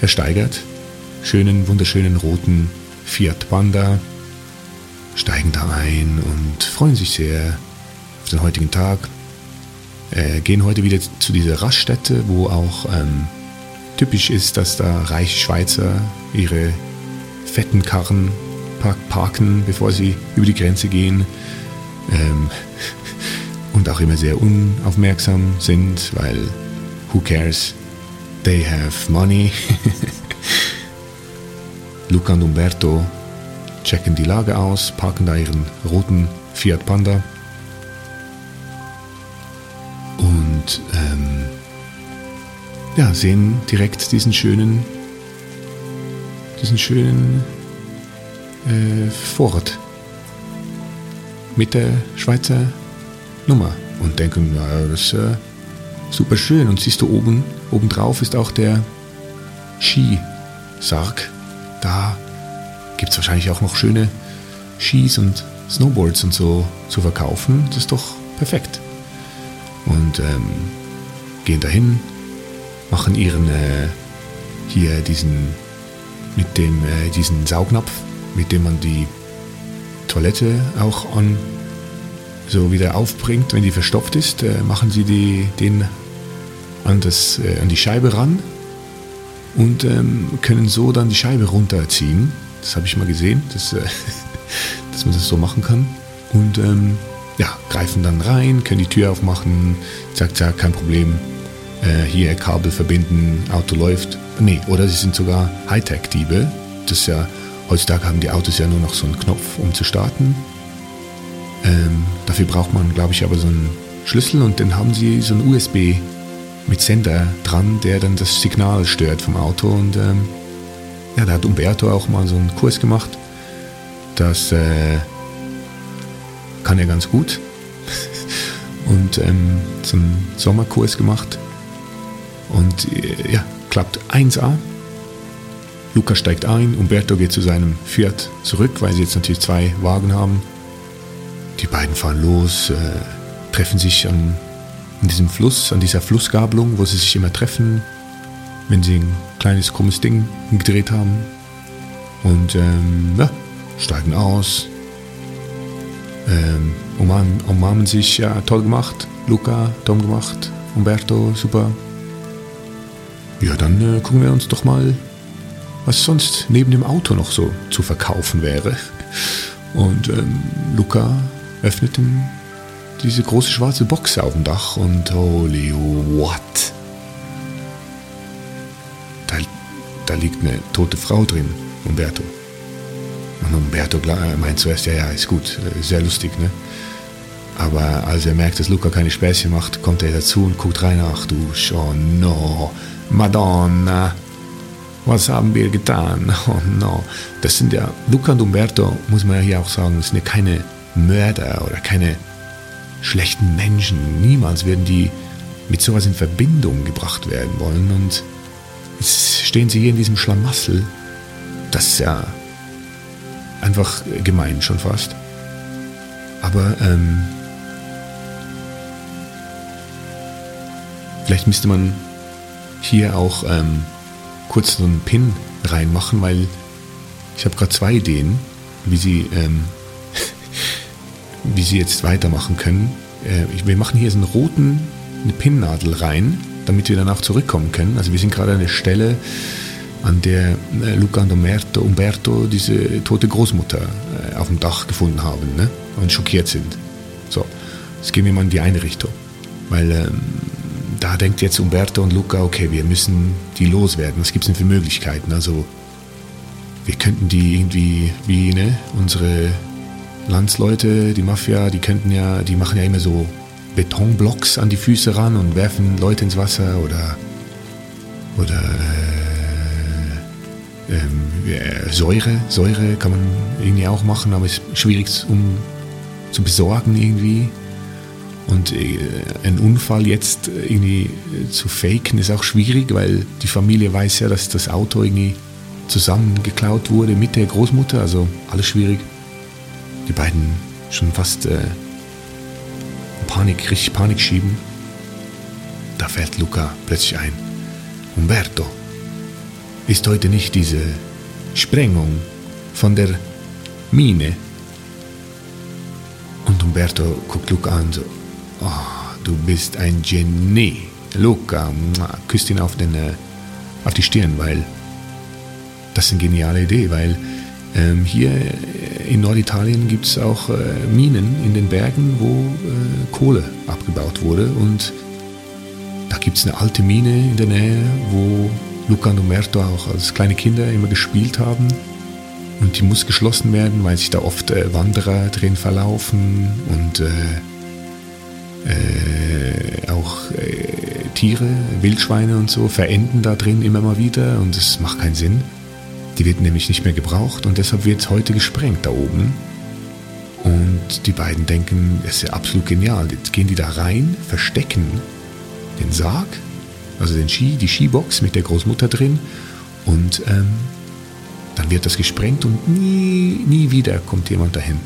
ersteigert. Schönen, wunderschönen roten Fiat Panda. Steigen da ein und freuen sich sehr auf den heutigen Tag. Äh, gehen heute wieder zu dieser Raststätte, wo auch ähm, typisch ist, dass da reiche Schweizer ihre fetten Karren parken, bevor sie über die Grenze gehen. Ähm, und auch immer sehr unaufmerksam sind, weil who cares? They have money. (laughs) Luca und Umberto checken die Lage aus, parken da ihren roten Fiat Panda. Und ähm, ja, sehen direkt diesen schönen, diesen schönen äh, Ford mit der Schweizer Nummer und denken, ja, das ist äh, super schön. Und siehst du oben, obendrauf ist auch der Skisarg. Da gibt es wahrscheinlich auch noch schöne Skis und Snowboards und so zu verkaufen. Das ist doch perfekt. Und ähm, gehen dahin, machen ihren äh, hier diesen mit dem äh, diesen Saugnapf, mit dem man die Toilette auch an so wieder aufbringt, wenn die verstopft ist, äh, machen sie die, den an, das, äh, an die Scheibe ran und ähm, können so dann die Scheibe runterziehen. Das habe ich mal gesehen, dass, äh, (laughs) dass man das so machen kann. Und ähm, ja, greifen dann rein, können die Tür aufmachen, zack, zack, kein Problem. Äh, hier Kabel verbinden, Auto läuft. Nee, oder sie sind sogar Hightech-Diebe. Das ja, heutzutage haben die Autos ja nur noch so einen Knopf, um zu starten. Ähm, dafür braucht man, glaube ich, aber so einen Schlüssel und dann haben sie so einen USB mit Sender dran, der dann das Signal stört vom Auto. Und ähm, ja, da hat Umberto auch mal so einen Kurs gemacht. Das äh, kann er ganz gut. (laughs) und ähm, so einen Sommerkurs gemacht. Und äh, ja, klappt 1A. Luca steigt ein, Umberto geht zu seinem Fiat zurück, weil sie jetzt natürlich zwei Wagen haben. Die beiden fahren los, äh, treffen sich an, an diesem Fluss, an dieser Flussgabelung, wo sie sich immer treffen, wenn sie ein kleines krummes Ding gedreht haben. Und ähm, ja, steigen aus, ähm, umarmen, umarmen sich, ja, toll gemacht. Luca, toll gemacht. Umberto, super. Ja, dann äh, gucken wir uns doch mal, was sonst neben dem Auto noch so zu verkaufen wäre. Und ähm, Luca öffneten diese große schwarze Box auf dem Dach und holy what? Da, da liegt eine tote Frau drin, Umberto. Und Umberto meint zuerst, ja, ja, ist gut, sehr lustig, ne? Aber als er merkt, dass Luca keine Späßchen macht, kommt er dazu und guckt rein, ach du, oh no, Madonna, was haben wir getan? (laughs) Oh no. Das sind ja, Luca und Umberto, muss man ja hier auch sagen, sind ja keine Mörder oder keine schlechten Menschen. Niemals werden die mit sowas in Verbindung gebracht werden wollen. Und jetzt stehen sie hier in diesem Schlamassel. Das ist ja einfach gemein schon fast. Aber ähm, Vielleicht müsste man hier auch ähm, kurz so einen Pin reinmachen, weil ich habe gerade zwei Ideen, wie sie, ähm, (laughs) wie sie jetzt weitermachen können. Äh, wir machen hier so einen roten, eine Pinnnadel rein, damit wir danach zurückkommen können. Also wir sind gerade an der Stelle, an der äh, Luca und Umberto, Umberto diese tote Großmutter äh, auf dem Dach gefunden haben ne? und schockiert sind. So, jetzt gehen wir mal in die eine Richtung. Weil ähm, da denkt jetzt Umberto und Luca, okay, wir müssen die loswerden. Was gibt es denn für Möglichkeiten? Also wir könnten die irgendwie, wie ne, unsere Landsleute, die Mafia, die könnten ja, die machen ja immer so Betonblocks an die Füße ran und werfen Leute ins Wasser oder oder äh, äh, Säure, Säure kann man irgendwie auch machen, aber ist schwierig um zu besorgen irgendwie. Und äh, ein Unfall jetzt irgendwie zu faken ist auch schwierig, weil die Familie weiß ja, dass das Auto irgendwie zusammengeklaut wurde mit der Großmutter. Also alles schwierig. Die beiden schon fast äh, Panik, richtig Panik schieben. Da fällt Luca plötzlich ein. Umberto, ist heute nicht diese Sprengung von der Mine? Und Umberto guckt Luca an so, Oh, du bist ein Genie. Luca, küsst ihn auf, den, äh, auf die Stirn, weil das ist eine geniale Idee, weil ähm, hier in Norditalien gibt es auch äh, Minen in den Bergen, wo äh, Kohle abgebaut wurde und da gibt es eine alte Mine in der Nähe, wo Luca und Umberto auch als kleine Kinder immer gespielt haben. Und die muss geschlossen werden, weil sich da oft äh, Wanderer drin verlaufen und äh, äh, auch äh, Tiere, Wildschweine und so verenden da drin immer mal wieder und es macht keinen Sinn. Die wird nämlich nicht mehr gebraucht und deshalb wird es heute gesprengt da oben. Und die beiden denken, es ist ja absolut genial. Jetzt gehen die da rein, verstecken den Sarg, also den Ski, die Skibox mit der Großmutter drin und ähm, dann wird das gesprengt und nie, nie wieder kommt jemand dahin.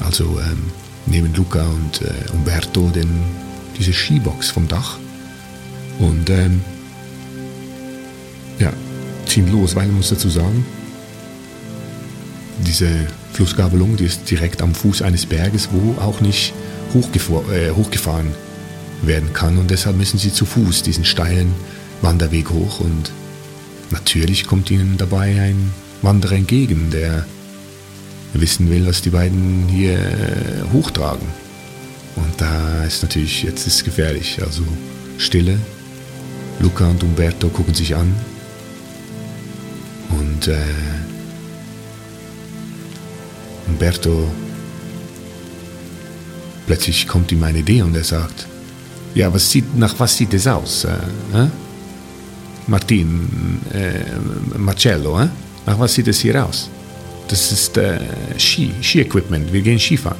Also ähm, nehmen Luca und äh, Umberto den, diese Skibox vom Dach und ähm, ja, ziehen los, weil man muss dazu sagen, diese Flussgabelung, die ist direkt am Fuß eines Berges, wo auch nicht äh, hochgefahren werden kann. Und deshalb müssen sie zu Fuß diesen steilen Wanderweg hoch. Und natürlich kommt ihnen dabei ein Wanderer entgegen, der wissen will, was die beiden hier äh, hochtragen. Und da ist natürlich, jetzt ist es gefährlich. Also Stille. Luca und Umberto gucken sich an. Und äh, Umberto, plötzlich kommt ihm eine Idee und er sagt, ja, was sieht, nach was sieht es aus? Äh? Martin, äh, Marcello, äh? nach was sieht es hier aus? Das ist äh, Ski, Ski-Equipment. Wir gehen Skifahren.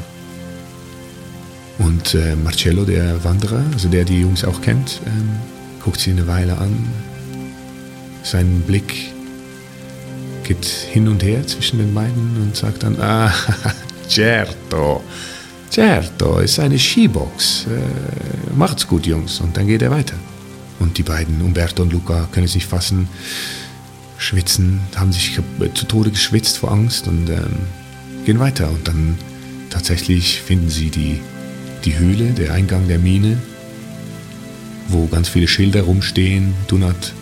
Und äh, Marcello, der Wanderer, also der die Jungs auch kennt, ähm, guckt sie eine Weile an. Sein Blick geht hin und her zwischen den beiden und sagt dann, (laughs) ah, certo, certo, ist eine Skibox. Äh, macht's gut, Jungs. Und dann geht er weiter. Und die beiden, Umberto und Luca, können es nicht fassen schwitzen, haben sich zu Tode geschwitzt vor Angst und ähm, gehen weiter. Und dann tatsächlich finden sie die, die Höhle, der Eingang der Mine, wo ganz viele Schilder rumstehen, do not,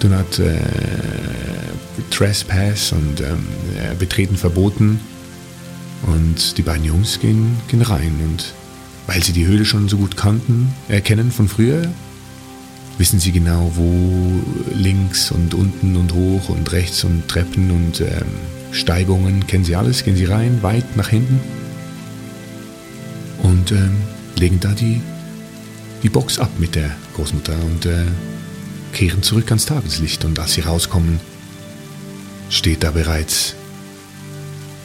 do not äh, trespass und ähm, äh, betreten verboten. Und die beiden Jungs gehen, gehen rein und weil sie die Höhle schon so gut kannten, erkennen von früher, wissen sie genau, wo links und unten und hoch und rechts und Treppen und ähm, Steigungen, kennen sie alles, gehen sie rein, weit nach hinten und ähm, legen da die, die Box ab mit der Großmutter und äh, kehren zurück ans Tageslicht. Und als sie rauskommen, steht da bereits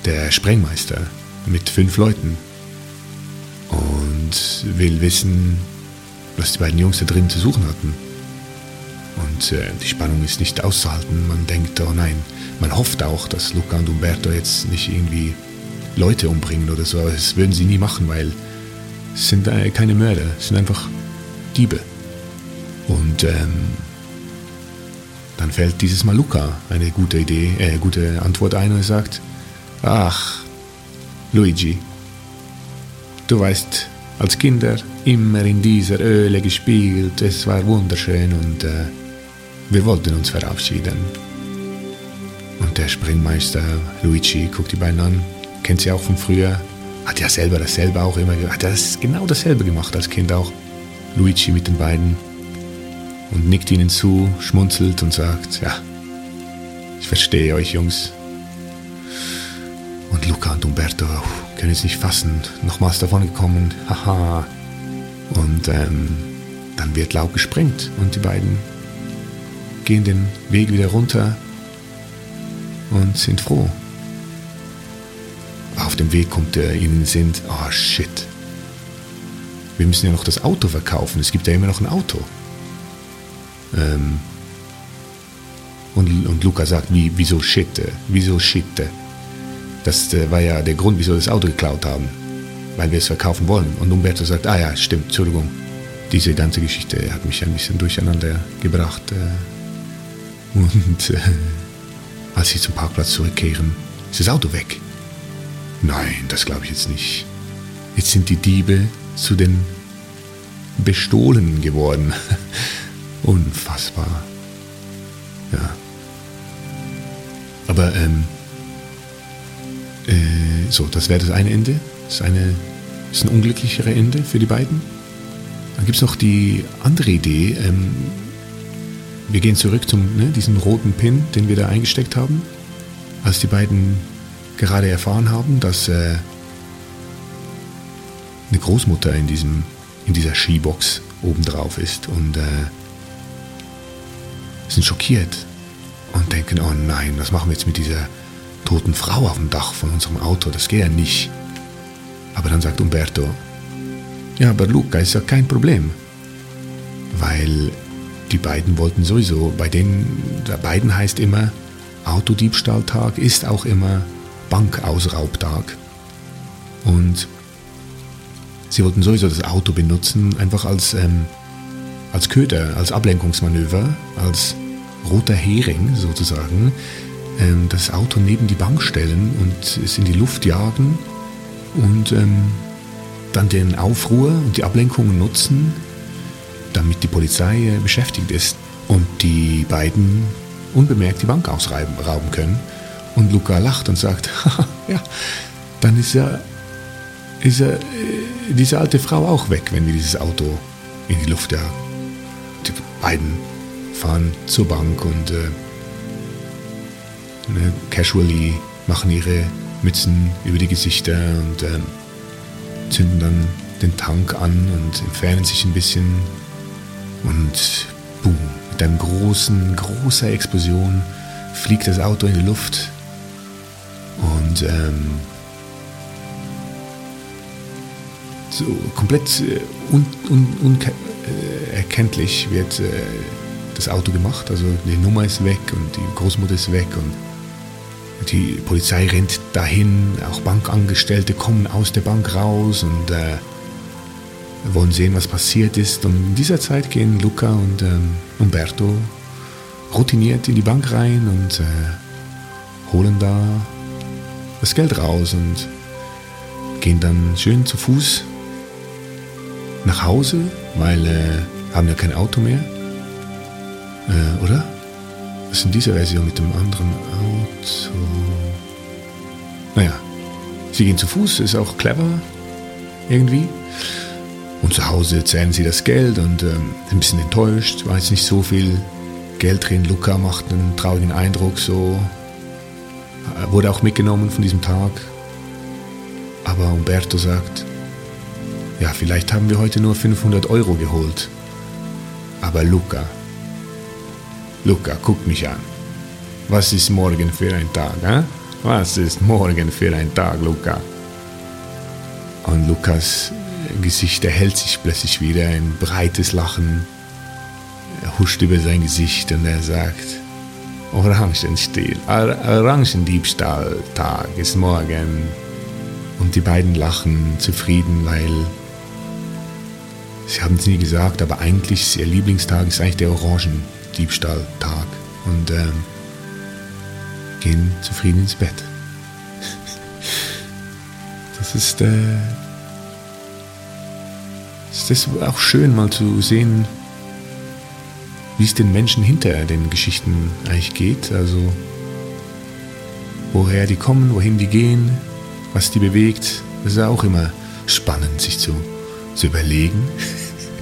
der Sprengmeister mit fünf Leuten und will wissen, was die beiden Jungs da drin zu suchen hatten. Und äh, die Spannung ist nicht auszuhalten. Man denkt, oh nein, man hofft auch, dass Luca und Umberto jetzt nicht irgendwie Leute umbringen oder so. Das würden sie nie machen, weil es sind äh, keine Mörder. Es sind einfach Diebe. Und ähm, dann fällt dieses Mal Luca eine gute Idee, äh, gute Antwort ein und sagt, ach, Luigi, du weißt, als Kinder immer in dieser Öle gespielt, es war wunderschön und äh, wir wollten uns verabschieden. Und der Springmeister Luigi guckt die beiden an, kennt sie auch von früher, hat ja selber dasselbe auch immer, hat das genau dasselbe gemacht als Kind auch. Luigi mit den beiden und nickt ihnen zu, schmunzelt und sagt, ja, ich verstehe euch Jungs. Und Luca und Umberto oh, können es nicht fassen, nochmals davon gekommen, haha. Und ähm, dann wird laut gesprengt und die beiden gehen den Weg wieder runter und sind froh. Auf dem Weg kommt er ihnen sind, oh shit, wir müssen ja noch das Auto verkaufen, es gibt ja immer noch ein Auto. Ähm, und, und Luca sagt, wie, wieso shit, äh, wieso shit. Äh? Das äh, war ja der Grund, wieso wir das Auto geklaut haben, weil wir es verkaufen wollen. Und Umberto sagt, ah ja, stimmt, Entschuldigung, diese ganze Geschichte hat mich ein bisschen durcheinander gebracht. Und als sie zum Parkplatz zurückkehren, ist das Auto weg. Nein, das glaube ich jetzt nicht. Jetzt sind die Diebe zu den Bestohlenen geworden. (laughs) Unfassbar. Ja. Aber, ähm, äh, so, das wäre das eine Ende. Das ist, eine, ist ein unglücklichere Ende für die beiden. Dann gibt es noch die andere Idee. Ähm, wir gehen zurück zum ne, diesen roten Pin, den wir da eingesteckt haben, als die beiden gerade erfahren haben, dass äh, eine Großmutter in, diesem, in dieser Skibox obendrauf ist und äh, sind schockiert und denken, oh nein, was machen wir jetzt mit dieser toten Frau auf dem Dach von unserem Auto? Das geht ja nicht. Aber dann sagt Umberto, ja, aber Luca ist ja kein Problem, weil die beiden wollten sowieso, bei denen, bei beiden heißt immer, Autodiebstahltag ist auch immer Bankausraubtag. Und sie wollten sowieso das Auto benutzen, einfach als, ähm, als Köder, als Ablenkungsmanöver, als roter Hering sozusagen, ähm, das Auto neben die Bank stellen und es in die Luft jagen und ähm, dann den Aufruhr und die Ablenkungen nutzen, damit die Polizei äh, beschäftigt ist und die beiden unbemerkt die Bank ausrauben können. Und Luca lacht und sagt, (laughs) ja, dann ist ja, ist ja äh, diese alte Frau auch weg, wenn wir dieses Auto in die Luft jagen. Die beiden fahren zur Bank und äh, ne, casually machen ihre Mützen über die Gesichter und äh, zünden dann den Tank an und entfernen sich ein bisschen und boom, mit einer großen, großer Explosion fliegt das Auto in die Luft und ähm, so komplett äh, unerkenntlich un, un, äh, wird äh, das Auto gemacht. Also die Nummer ist weg und die Großmutter ist weg und die Polizei rennt dahin. Auch Bankangestellte kommen aus der Bank raus und äh, wollen sehen, was passiert ist. Und in dieser Zeit gehen Luca und ähm, Umberto routiniert in die Bank rein und äh, holen da das Geld raus und gehen dann schön zu Fuß nach Hause, weil äh, haben ja kein Auto mehr. Äh, oder? Was ist in dieser Version mit dem anderen Auto? Naja, sie gehen zu Fuß, ist auch clever irgendwie. Und zu Hause zählen sie das Geld und ähm, ein bisschen enttäuscht, war jetzt nicht so viel Geld drin. Luca macht einen traurigen Eindruck, so äh, wurde auch mitgenommen von diesem Tag. Aber Umberto sagt, ja, vielleicht haben wir heute nur 500 Euro geholt. Aber Luca, Luca, guck mich an. Was ist morgen für ein Tag, eh? Was ist morgen für ein Tag, Luca? Und Lukas Gesicht erhält sich plötzlich wieder, ein breites Lachen huscht über sein Gesicht und er sagt, Orangenstil, Orangendiebstahltag ist morgen. Und die beiden lachen zufrieden, weil sie haben es nie gesagt, aber eigentlich ist ihr Lieblingstag ist eigentlich der Orangendiebstahltag. Und ähm, gehen zufrieden ins Bett. (laughs) Das ist, äh, das ist auch schön mal zu sehen, wie es den Menschen hinter den Geschichten eigentlich geht. Also woher die kommen, wohin die gehen, was die bewegt. Das ist auch immer spannend, sich zu, zu überlegen.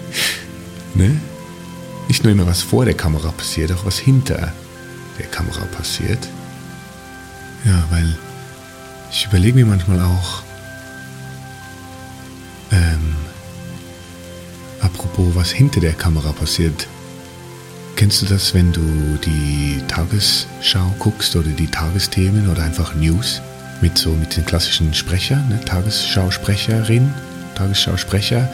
(laughs) ne? Nicht nur immer, was vor der Kamera passiert, auch was hinter der Kamera passiert. Ja, weil ich überlege mir manchmal auch, ähm, apropos, was hinter der Kamera passiert. Kennst du das, wenn du die Tagesschau guckst oder die Tagesthemen oder einfach News mit so mit den klassischen Sprechern, ne? Tagesschausprecherin, Tagesschausprecher,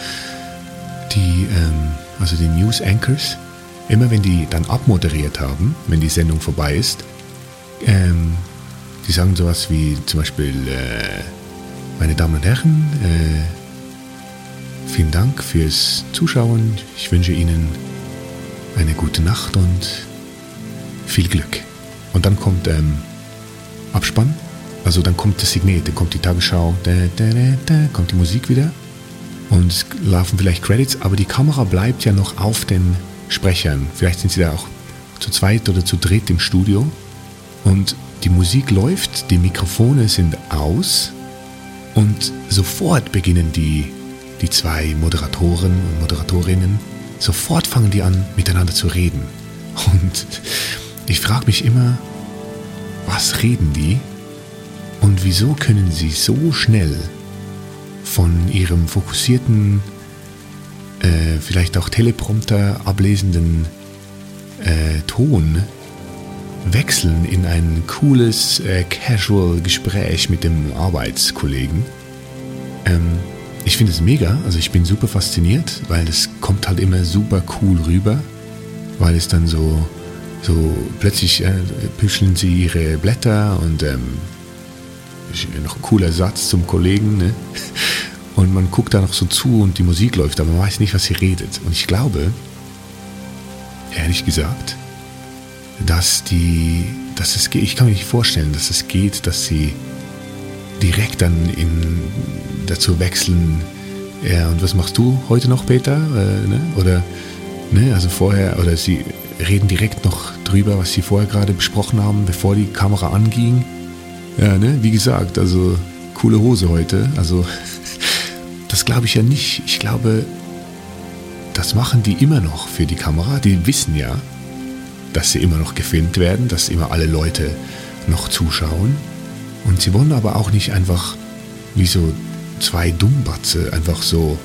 die ähm, also die News Anchors, immer wenn die dann abmoderiert haben, wenn die Sendung vorbei ist, ähm, die sagen sowas wie zum Beispiel, äh, meine Damen und Herren, äh, vielen Dank fürs Zuschauen. Ich wünsche Ihnen eine gute Nacht und viel Glück. Und dann kommt ähm, Abspann, also dann kommt das Signet, dann kommt die Tagesschau, da, da, da, da, kommt die Musik wieder und es laufen vielleicht Credits, aber die Kamera bleibt ja noch auf den Sprechern. Vielleicht sind sie da auch zu zweit oder zu dritt im Studio und die Musik läuft, die Mikrofone sind aus und sofort beginnen die, die zwei Moderatoren und Moderatorinnen, sofort fangen die an, miteinander zu reden. Und ich frage mich immer, was reden die und wieso können sie so schnell von ihrem fokussierten, äh, vielleicht auch Teleprompter ablesenden äh, Ton wechseln in ein cooles, äh, casual Gespräch mit dem Arbeitskollegen. Ähm, ich finde es mega, also ich bin super fasziniert, weil es kommt halt immer super cool rüber, weil es dann so, so plötzlich äh, püscheln sie ihre Blätter und ähm, noch ein cooler Satz zum Kollegen. Ne? (laughs) Und man guckt da noch so zu und die Musik läuft, aber man weiß nicht, was sie redet. Und ich glaube, ehrlich gesagt, dass die, dass es geht, ich kann mir nicht vorstellen, dass es geht, dass sie direkt dann in, dazu wechseln, ja, und was machst du heute noch, Peter? Äh, ne? Oder, ne, also vorher, oder sie reden direkt noch drüber, was sie vorher gerade besprochen haben, bevor die Kamera anging. Ja, ne, wie gesagt, also coole Hose heute. Also, (laughs) das glaube ich ja nicht. Ich glaube, das machen die immer noch für die Kamera. Die wissen ja, dass sie immer noch gefilmt werden, dass immer alle Leute noch zuschauen. Und sie wollen aber auch nicht einfach wie so zwei Dummbatze einfach so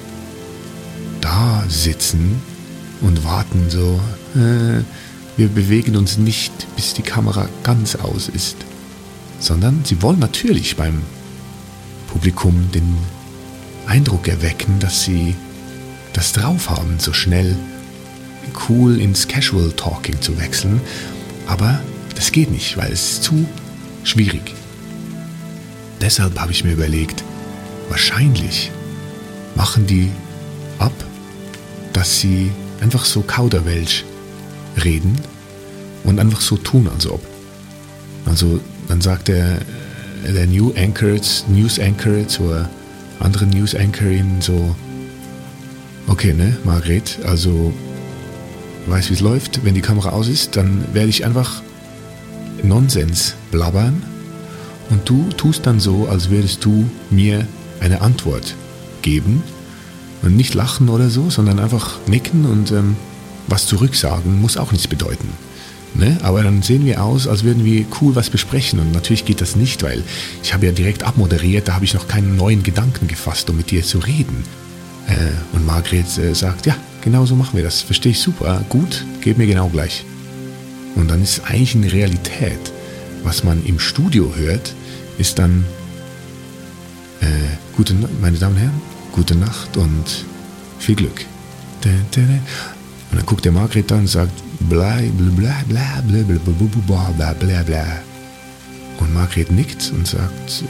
da sitzen und warten so, äh, wir bewegen uns nicht, bis die Kamera ganz aus ist, sondern sie wollen natürlich beim Publikum den Eindruck erwecken, dass sie das drauf haben, so schnell cool ins Casual Talking zu wechseln, aber das geht nicht, weil es zu schwierig. Deshalb habe ich mir überlegt, wahrscheinlich machen die ab, dass sie einfach so Kauderwelsch reden und einfach so tun, als ob. Also dann sagt der, der New Anchor, News Anchor zur anderen News Anchorin so, okay, ne, Margret, also weiß, wie es läuft. Wenn die Kamera aus ist, dann werde ich einfach Nonsens blabbern und du tust dann so, als würdest du mir eine Antwort geben und nicht lachen oder so, sondern einfach nicken und ähm, was zurücksagen muss auch nichts bedeuten. Ne? Aber dann sehen wir aus, als würden wir cool was besprechen und natürlich geht das nicht, weil ich habe ja direkt abmoderiert, da habe ich noch keinen neuen Gedanken gefasst, um mit dir zu reden. Äh, und Margret äh, sagt, ja, genau so machen wir das. Verstehe ich super, gut, geht mir genau gleich. Und dann ist eigentlich eine Realität. Was man im Studio hört, ist dann, äh, gute, meine Damen und Herren, gute Nacht und viel Glück. Und dann guckt der Margret an und sagt, bla bla bla bla bla bla bla bla bla. Und Margret nickt und sagt,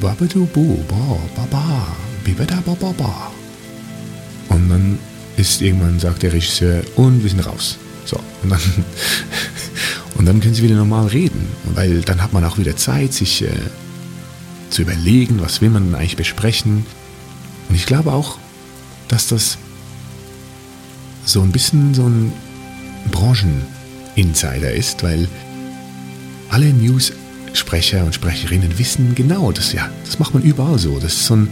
babadu bu ba ba ba bibada ba ba ba. Und dann ist irgendwann, sagt der Regisseur, und wir sind raus. So, und dann, (laughs) und dann können sie wieder normal reden, weil dann hat man auch wieder Zeit, sich äh, zu überlegen, was will man denn eigentlich besprechen. Und ich glaube auch, dass das so ein bisschen so ein Brancheninsider ist, weil alle News-Sprecher und Sprecherinnen wissen genau, dass ja, das macht man überall so. Das ist so ein,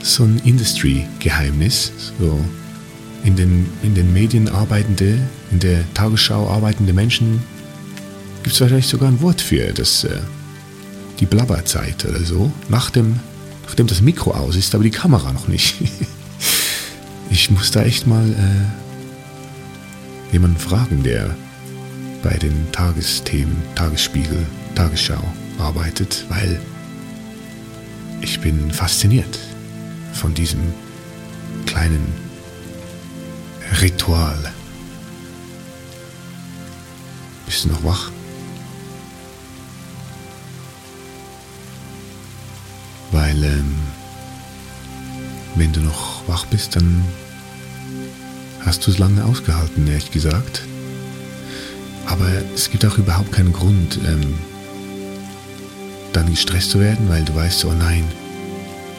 so ein Industry-Geheimnis. So in den, in den Medien arbeitende, in der Tagesschau arbeitende Menschen gibt es wahrscheinlich sogar ein Wort für, das äh, die Blabberzeit oder so, nach dem, nachdem das Mikro aus ist, aber die Kamera noch nicht. (laughs) ich muss da echt mal äh, jemanden fragen, der bei den Tagesthemen, Tagesspiegel, Tagesschau arbeitet, weil ich bin fasziniert von diesem kleinen Ritual. Bist du noch wach? Weil, ähm, wenn du noch wach bist, dann hast du es lange ausgehalten, ehrlich gesagt. Aber es gibt auch überhaupt keinen Grund, ähm, dann gestresst zu werden, weil du weißt, oh nein,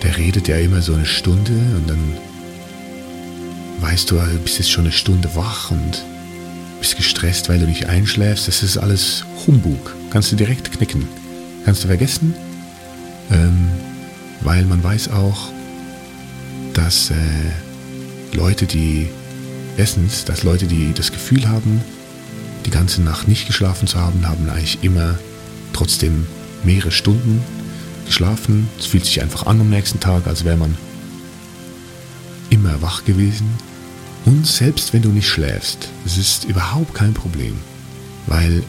der redet ja immer so eine Stunde und dann weißt du, also bist jetzt schon eine Stunde wach und bist gestresst, weil du nicht einschläfst. Das ist alles Humbug. Kannst du direkt knicken. Kannst du vergessen, ähm, weil man weiß auch, dass äh, Leute, die erstens, dass Leute, die das Gefühl haben, die ganze Nacht nicht geschlafen zu haben, haben eigentlich immer trotzdem mehrere Stunden geschlafen. Es fühlt sich einfach an am nächsten Tag, als wäre man immer wach gewesen. Und selbst wenn du nicht schläfst, es ist überhaupt kein Problem, weil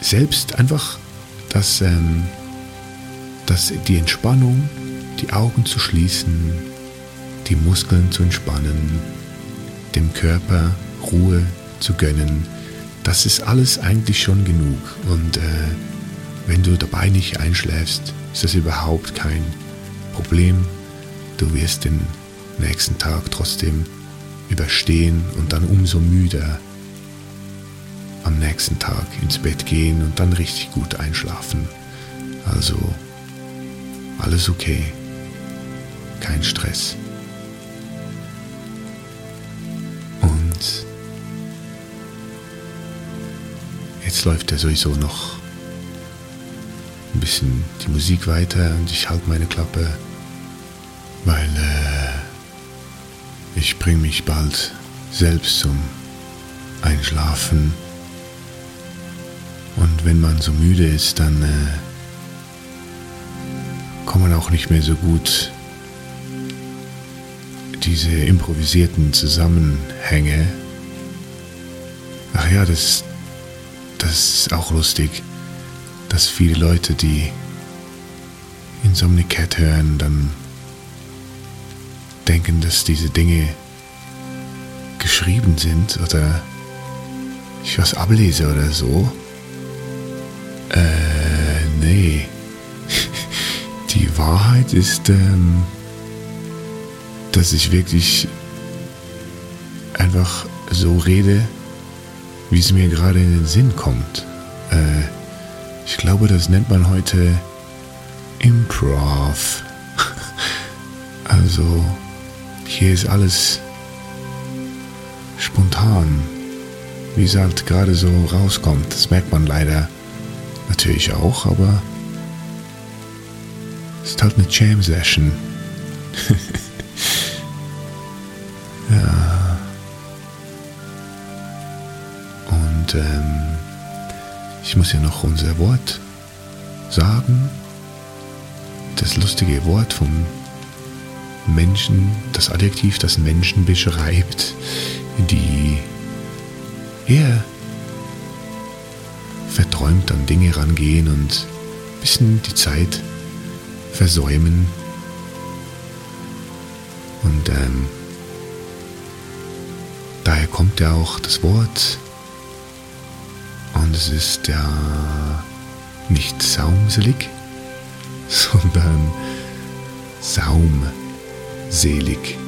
selbst einfach das, ähm, das, die Entspannung, die Augen zu schließen, die Muskeln zu entspannen, dem Körper Ruhe zu gönnen, das ist alles eigentlich schon genug. Und äh, wenn du dabei nicht einschläfst, ist das überhaupt kein Problem. Du wirst den nächsten Tag trotzdem überstehen und dann umso müder am nächsten Tag ins Bett gehen und dann richtig gut einschlafen. Also alles okay, kein Stress. Und jetzt läuft ja sowieso noch ein bisschen die Musik weiter und ich halte meine Klappe, weil äh, ich bringe mich bald selbst zum Einschlafen. Und wenn man so müde ist, dann äh, kann man auch nicht mehr so gut diese improvisierten Zusammenhänge. Ach ja, das, das ist auch lustig, dass viele Leute, die Insomnicat hören, dann denken, dass diese Dinge geschrieben sind oder ich was ablese oder so. Äh, nee. (laughs) Die Wahrheit ist, ähm, dass ich wirklich einfach so rede, wie es mir gerade in den Sinn kommt. Äh, ich glaube, das nennt man heute Improv. (laughs) also hier ist alles spontan, wie es halt gerade so rauskommt. Das merkt man leider natürlich auch, aber es ist halt eine Jam-Session. (laughs) Und ähm, ich muss ja noch unser Wort sagen. Das lustige Wort vom Menschen, das Adjektiv, das Menschen beschreibt, die eher verträumt an Dinge rangehen und ein bisschen die Zeit versäumen. Und ähm, daher kommt ja auch das Wort. Und es ist ja nicht saumselig, (laughs) sondern Saum selig.